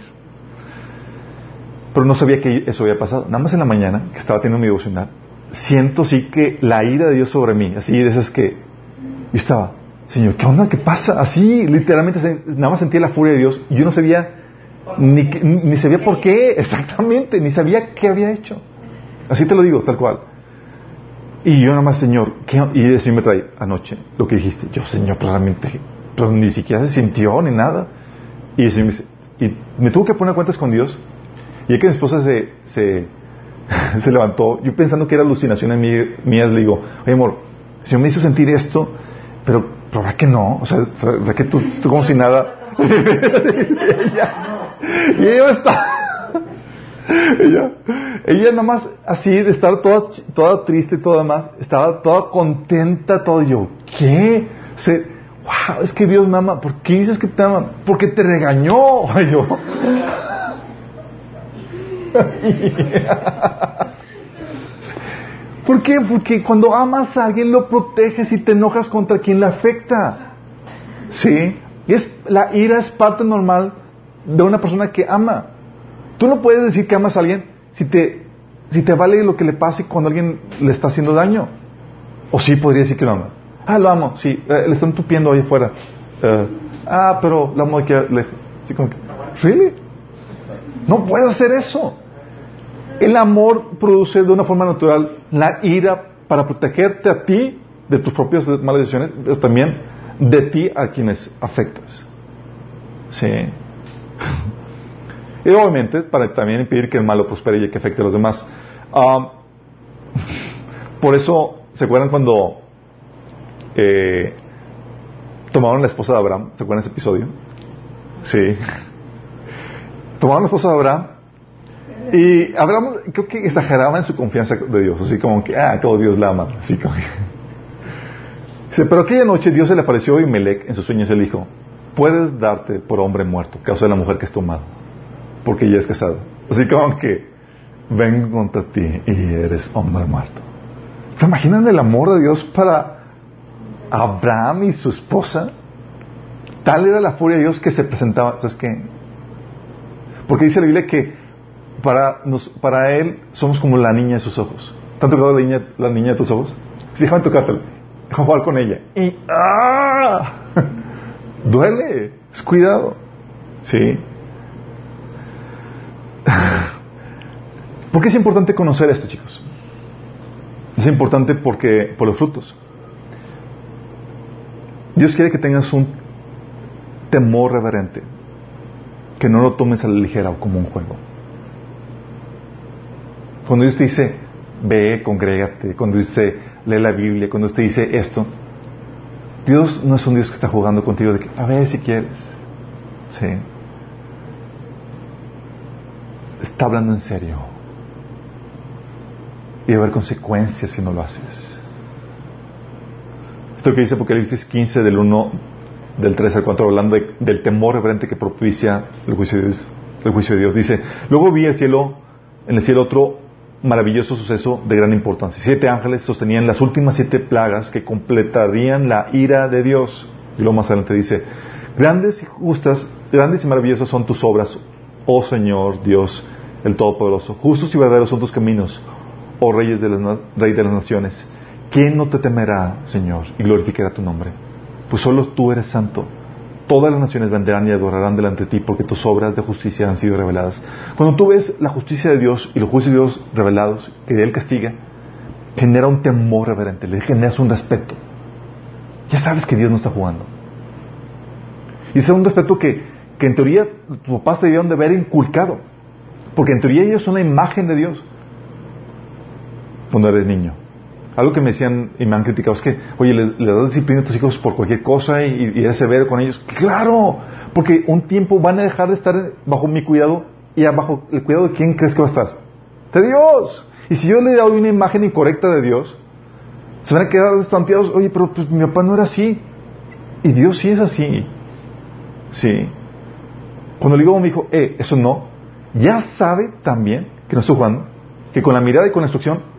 Pero no sabía que eso había pasado. Nada más en la mañana, que estaba teniendo mi devocional, siento sí que la ira de Dios sobre mí, así de esas que yo estaba, Señor, ¿qué onda? ¿Qué pasa? Así, literalmente, nada más sentía la furia de Dios. Y yo no sabía, ni, ni sabía por qué, <laughs> exactamente, ni sabía qué había hecho. Así te lo digo, tal cual. Y yo nada más, Señor, y así me trae anoche lo que dijiste. Yo, Señor, claramente, pero ni siquiera se sintió ni nada. Y, y me tuvo que poner cuentas con Dios. Y es que mi esposa se, se, <laughs> se levantó, yo pensando que era mí, mías, le digo, oye amor, Señor me hizo sentir esto, pero, ¿verdad que no? O sea, ¿verdad que tú, tú como si nada? <laughs> y ella está <laughs> ella, ella nada más así de estar toda, toda triste y todo demás, estaba toda contenta, todo yo, ¿qué? Se, wow, es que Dios me ama, ¿por qué dices que te ama? Porque te regañó, <laughs> yo. <laughs> ¿Por qué? Porque cuando amas a alguien lo proteges y te enojas contra quien le afecta. ¿Sí? Y es, la ira es parte normal de una persona que ama. Tú no puedes decir que amas a alguien si te, si te vale lo que le pase cuando alguien le está haciendo daño. O sí podría decir que lo ama. Ah, lo amo, sí. Eh, le están tupiendo ahí afuera. Eh, ah, pero lo amo aquí. Así como que, ¿really? No puedes hacer eso. El amor produce de una forma natural la ira para protegerte a ti de tus propias malas decisiones, pero también de ti a quienes afectas. Sí. <laughs> Y obviamente para también impedir que el malo prospere y que afecte a los demás. Um, <laughs> por eso, ¿se acuerdan cuando eh, tomaron la esposa de Abraham? ¿Se acuerdan de ese episodio? Sí. Tomaron la esposa de Abraham y Abraham creo que exageraba en su confianza de Dios, así como que, ah, todo Dios la ama, así como pero aquella noche Dios se le apareció y Melec en sus sueños le dijo, puedes darte por hombre muerto, causa de la mujer que es tomado porque ya es casado. Así como que vengo contra ti y eres hombre muerto. ¿Se imaginan el amor de Dios para Abraham y su esposa? Tal era la furia de Dios que se presentaba. ¿Sabes qué? Porque dice la Biblia que para, nos, para Él somos como la niña de sus ojos. ¿Tanto tocado la niña, la niña de tus ojos? Sí, déjame tocártela. Déjame jugar con ella. Y ¡ah! <laughs> Duele. Es cuidado. Sí. <laughs> ¿Por qué es importante conocer esto, chicos? Es importante porque por los frutos. Dios quiere que tengas un temor reverente, que no lo tomes a la ligera o como un juego. Cuando Dios te dice, ve, congrégate, cuando dice, lee la Biblia, cuando te dice esto, Dios no es un Dios que está jugando contigo de que, a ver si quieres. Sí. Está hablando en serio y va a haber consecuencias si no lo haces. Esto que dice Apocalipsis 15 del 1, del 3 al 4, hablando del temor reverente que propicia el juicio, de Dios, el juicio de Dios. Dice, luego vi el cielo, en el cielo otro maravilloso suceso de gran importancia. Siete ángeles sostenían las últimas siete plagas que completarían la ira de Dios. Y luego más adelante dice, grandes y justas, grandes y maravillosas son tus obras, oh Señor Dios, el Todopoderoso. Justos y verdaderos son tus caminos, oh reyes de las, rey de las naciones, ¿quién no te temerá, Señor, y glorificará tu nombre? Pues solo tú eres santo. Todas las naciones vendrán y adorarán delante de ti porque tus obras de justicia han sido reveladas. Cuando tú ves la justicia de Dios y los juicios de Dios revelados, que de Él castiga, genera un temor reverente, le generas un respeto. Ya sabes que Dios no está jugando. Y es un respeto que, que en teoría tus papás te debieron de haber inculcado. Porque en teoría ellos son la imagen de Dios cuando eres niño. Algo que me decían y me han criticado es que, oye, le, das disciplina a tus hijos por cualquier cosa y, y eres severo con ellos. Claro, porque un tiempo van a dejar de estar bajo mi cuidado y bajo el cuidado de quién crees que va a estar. De Dios. Y si yo le doy una imagen incorrecta de Dios, se van a quedar estanteados, oye, pero pues, mi papá no era así. Y Dios sí es así. Sí. Cuando le digo a mi hijo, eh, eso no, ya sabe también que no estoy jugando, que con la mirada y con la instrucción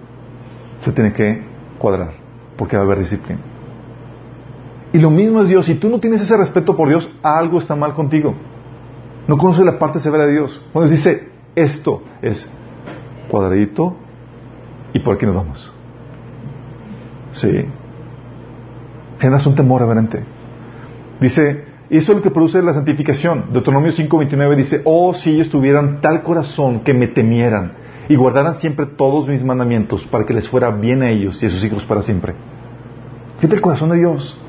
se tiene que cuadrar, porque va a haber disciplina. Y lo mismo es Dios, si tú no tienes ese respeto por Dios, algo está mal contigo. No conoces la parte severa de Dios. Cuando dice esto es cuadradito y por aquí nos vamos. Sí. Generas un temor reverente. Dice, y eso es lo que produce la santificación. Deuteronomio 5:29 dice, oh, si ellos tuvieran tal corazón que me temieran y guardaran siempre todos mis mandamientos para que les fuera bien a ellos y a sus hijos para siempre. Fíjate el corazón de Dios.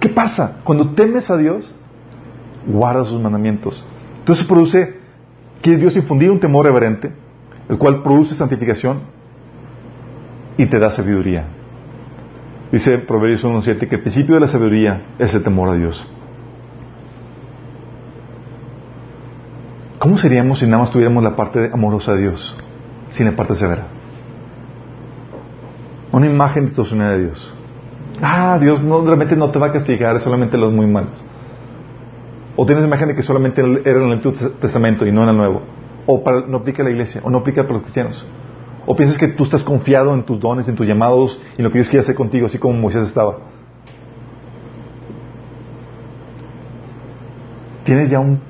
¿Qué pasa? Cuando temes a Dios, guarda sus mandamientos. Entonces produce que Dios infundir un temor reverente, el cual produce santificación y te da sabiduría. Dice Proverbios 1.7 que el principio de la sabiduría es el temor a Dios. ¿Cómo seríamos si nada más tuviéramos la parte amorosa de Dios, sin la parte severa? Una imagen distorsionada de Dios. Ah, Dios realmente no te va a castigar, es solamente los muy malos. O tienes imagen de que solamente era en el Antiguo Testamento y no en el Nuevo. O no aplica a la iglesia, o no aplica para los cristianos. O piensas que tú estás confiado en tus dones, en tus llamados y en lo que Dios quiere hacer contigo, así como Moisés estaba. ¿Tienes ya un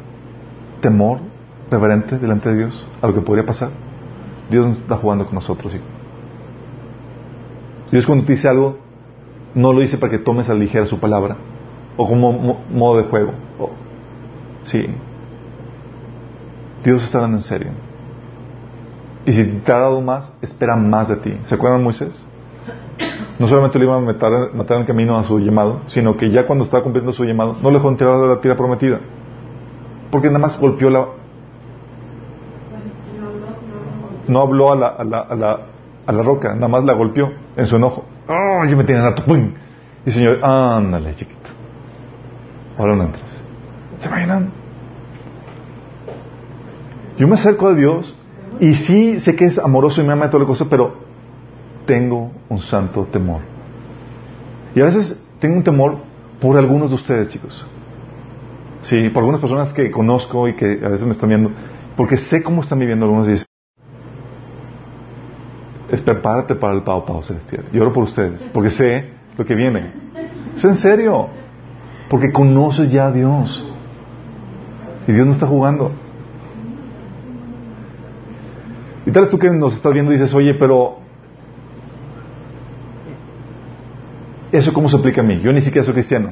temor reverente delante de Dios a lo que podría pasar. Dios está jugando con nosotros. Dios cuando te dice algo, no lo dice para que tomes a la ligera su palabra, o como modo de juego. sí. Dios está hablando en serio. Y si te ha dado más, espera más de ti. ¿Se acuerdan Moisés? No solamente le iba a matar, matar en el camino a su llamado, sino que ya cuando estaba cumpliendo su llamado, no le dejó entrar a la tierra prometida. Porque nada más golpeó la, no habló a la, a la, a la, a la roca, nada más la golpeó en su enojo. ¡Oh, yo me tiene harto! ¡Pum! Y Señor, ándale, chiquito. Ahora no entres. ¿Se imaginan? Yo me acerco a Dios y sí sé que es amoroso y me ama de toda la cosa, pero tengo un santo temor. Y a veces tengo un temor por algunos de ustedes, chicos. Sí, por algunas personas que conozco y que a veces me están viendo, porque sé cómo están viviendo algunos y es prepárate para el Pau Pau Celestial. Y oro por ustedes, porque sé lo que viene. Es en serio, porque conoces ya a Dios. Y Dios no está jugando. Y tal vez tú que nos estás viendo dices, oye, pero ¿eso cómo se aplica a mí? Yo ni siquiera soy cristiano.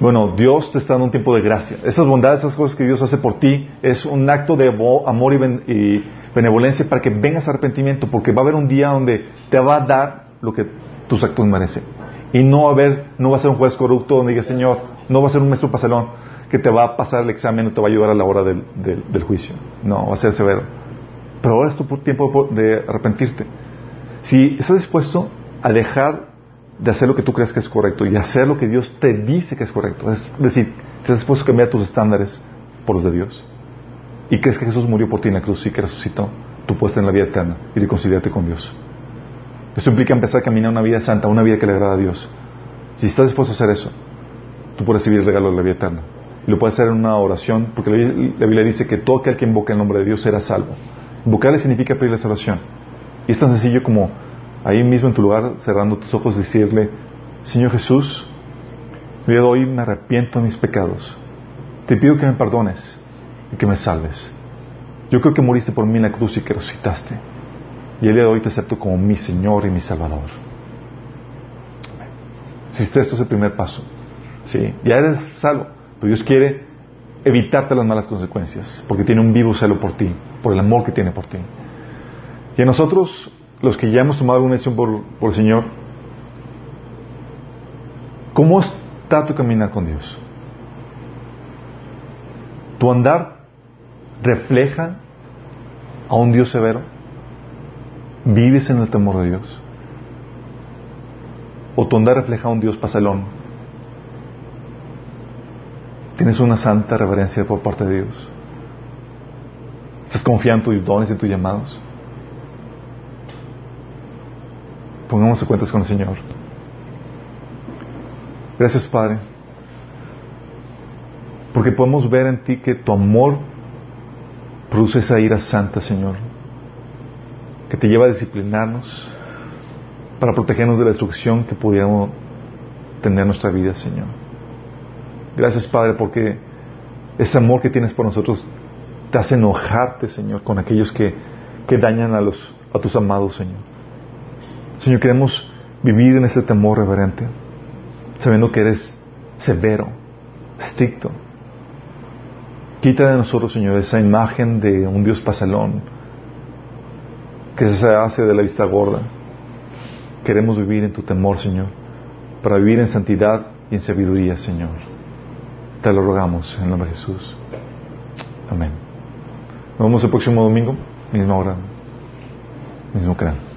Bueno, Dios te está dando un tiempo de gracia. Esas bondades, esas cosas que Dios hace por ti, es un acto de amor y, benevolencia para que vengas a arrepentimiento, porque va a haber un día donde te va a dar lo que tus actos merecen. Y no va a haber, no va a ser un juez corrupto donde diga, Señor, no va a ser un maestro pasalón que te va a pasar el examen o te va a ayudar a la hora del, juicio. No, va a ser severo. Pero ahora es tu tiempo de arrepentirte. Si estás dispuesto a dejar de hacer lo que tú crees que es correcto y hacer lo que Dios te dice que es correcto, es decir, estás dispuesto a cambiar tus estándares por los de Dios, y crees que Jesús murió por ti en la cruz y que resucitó, tú puedes tener la vida eterna y reconciliarte con Dios. Esto implica empezar a caminar una vida santa, una vida que le agrada a Dios. Si estás dispuesto a hacer eso, tú puedes recibir el regalo de la vida eterna. Y lo puedes hacer en una oración, porque la Biblia dice que todo aquel que invoca el nombre de Dios será salvo. Invocarle significa pedirle salvación. Y es tan sencillo como ahí mismo en tu lugar, cerrando tus ojos, decirle, Señor Jesús, hoy de hoy me arrepiento de mis pecados. Te pido que me perdones y que me salves. Yo creo que moriste por mí en la cruz y que resucitaste. Y el día de hoy te acepto como mi Señor y mi Salvador. Si esto es el primer paso. Sí, ya eres salvo. Pero Dios quiere evitarte las malas consecuencias, porque tiene un vivo celo por ti, por el amor que tiene por ti. Y a nosotros, los que ya hemos tomado alguna decisión por, por el Señor, ¿cómo está tu caminar con Dios? ¿Tu andar refleja a un Dios severo? ¿Vives en el temor de Dios? ¿O tu andar refleja a un Dios pasalón? ¿Tienes una santa reverencia por parte de Dios? ¿Estás confiando en tus dones y en tus llamados? Pongamos cuentas con el Señor. Gracias, Padre. Porque podemos ver en ti que tu amor produce esa ira santa, Señor, que te lleva a disciplinarnos para protegernos de la destrucción que pudiéramos tener en nuestra vida, Señor. Gracias, Padre, porque ese amor que tienes por nosotros te hace enojarte, Señor, con aquellos que, que dañan a, los, a tus amados, Señor. Señor, queremos vivir en ese temor reverente, sabiendo que eres severo, estricto, Quita de nosotros, Señor, esa imagen de un Dios pasalón que se hace de la vista gorda. Queremos vivir en tu temor, Señor, para vivir en santidad y en sabiduría, Señor. Te lo rogamos en el nombre de Jesús. Amén. Nos vemos el próximo domingo, misma hora, mismo canal.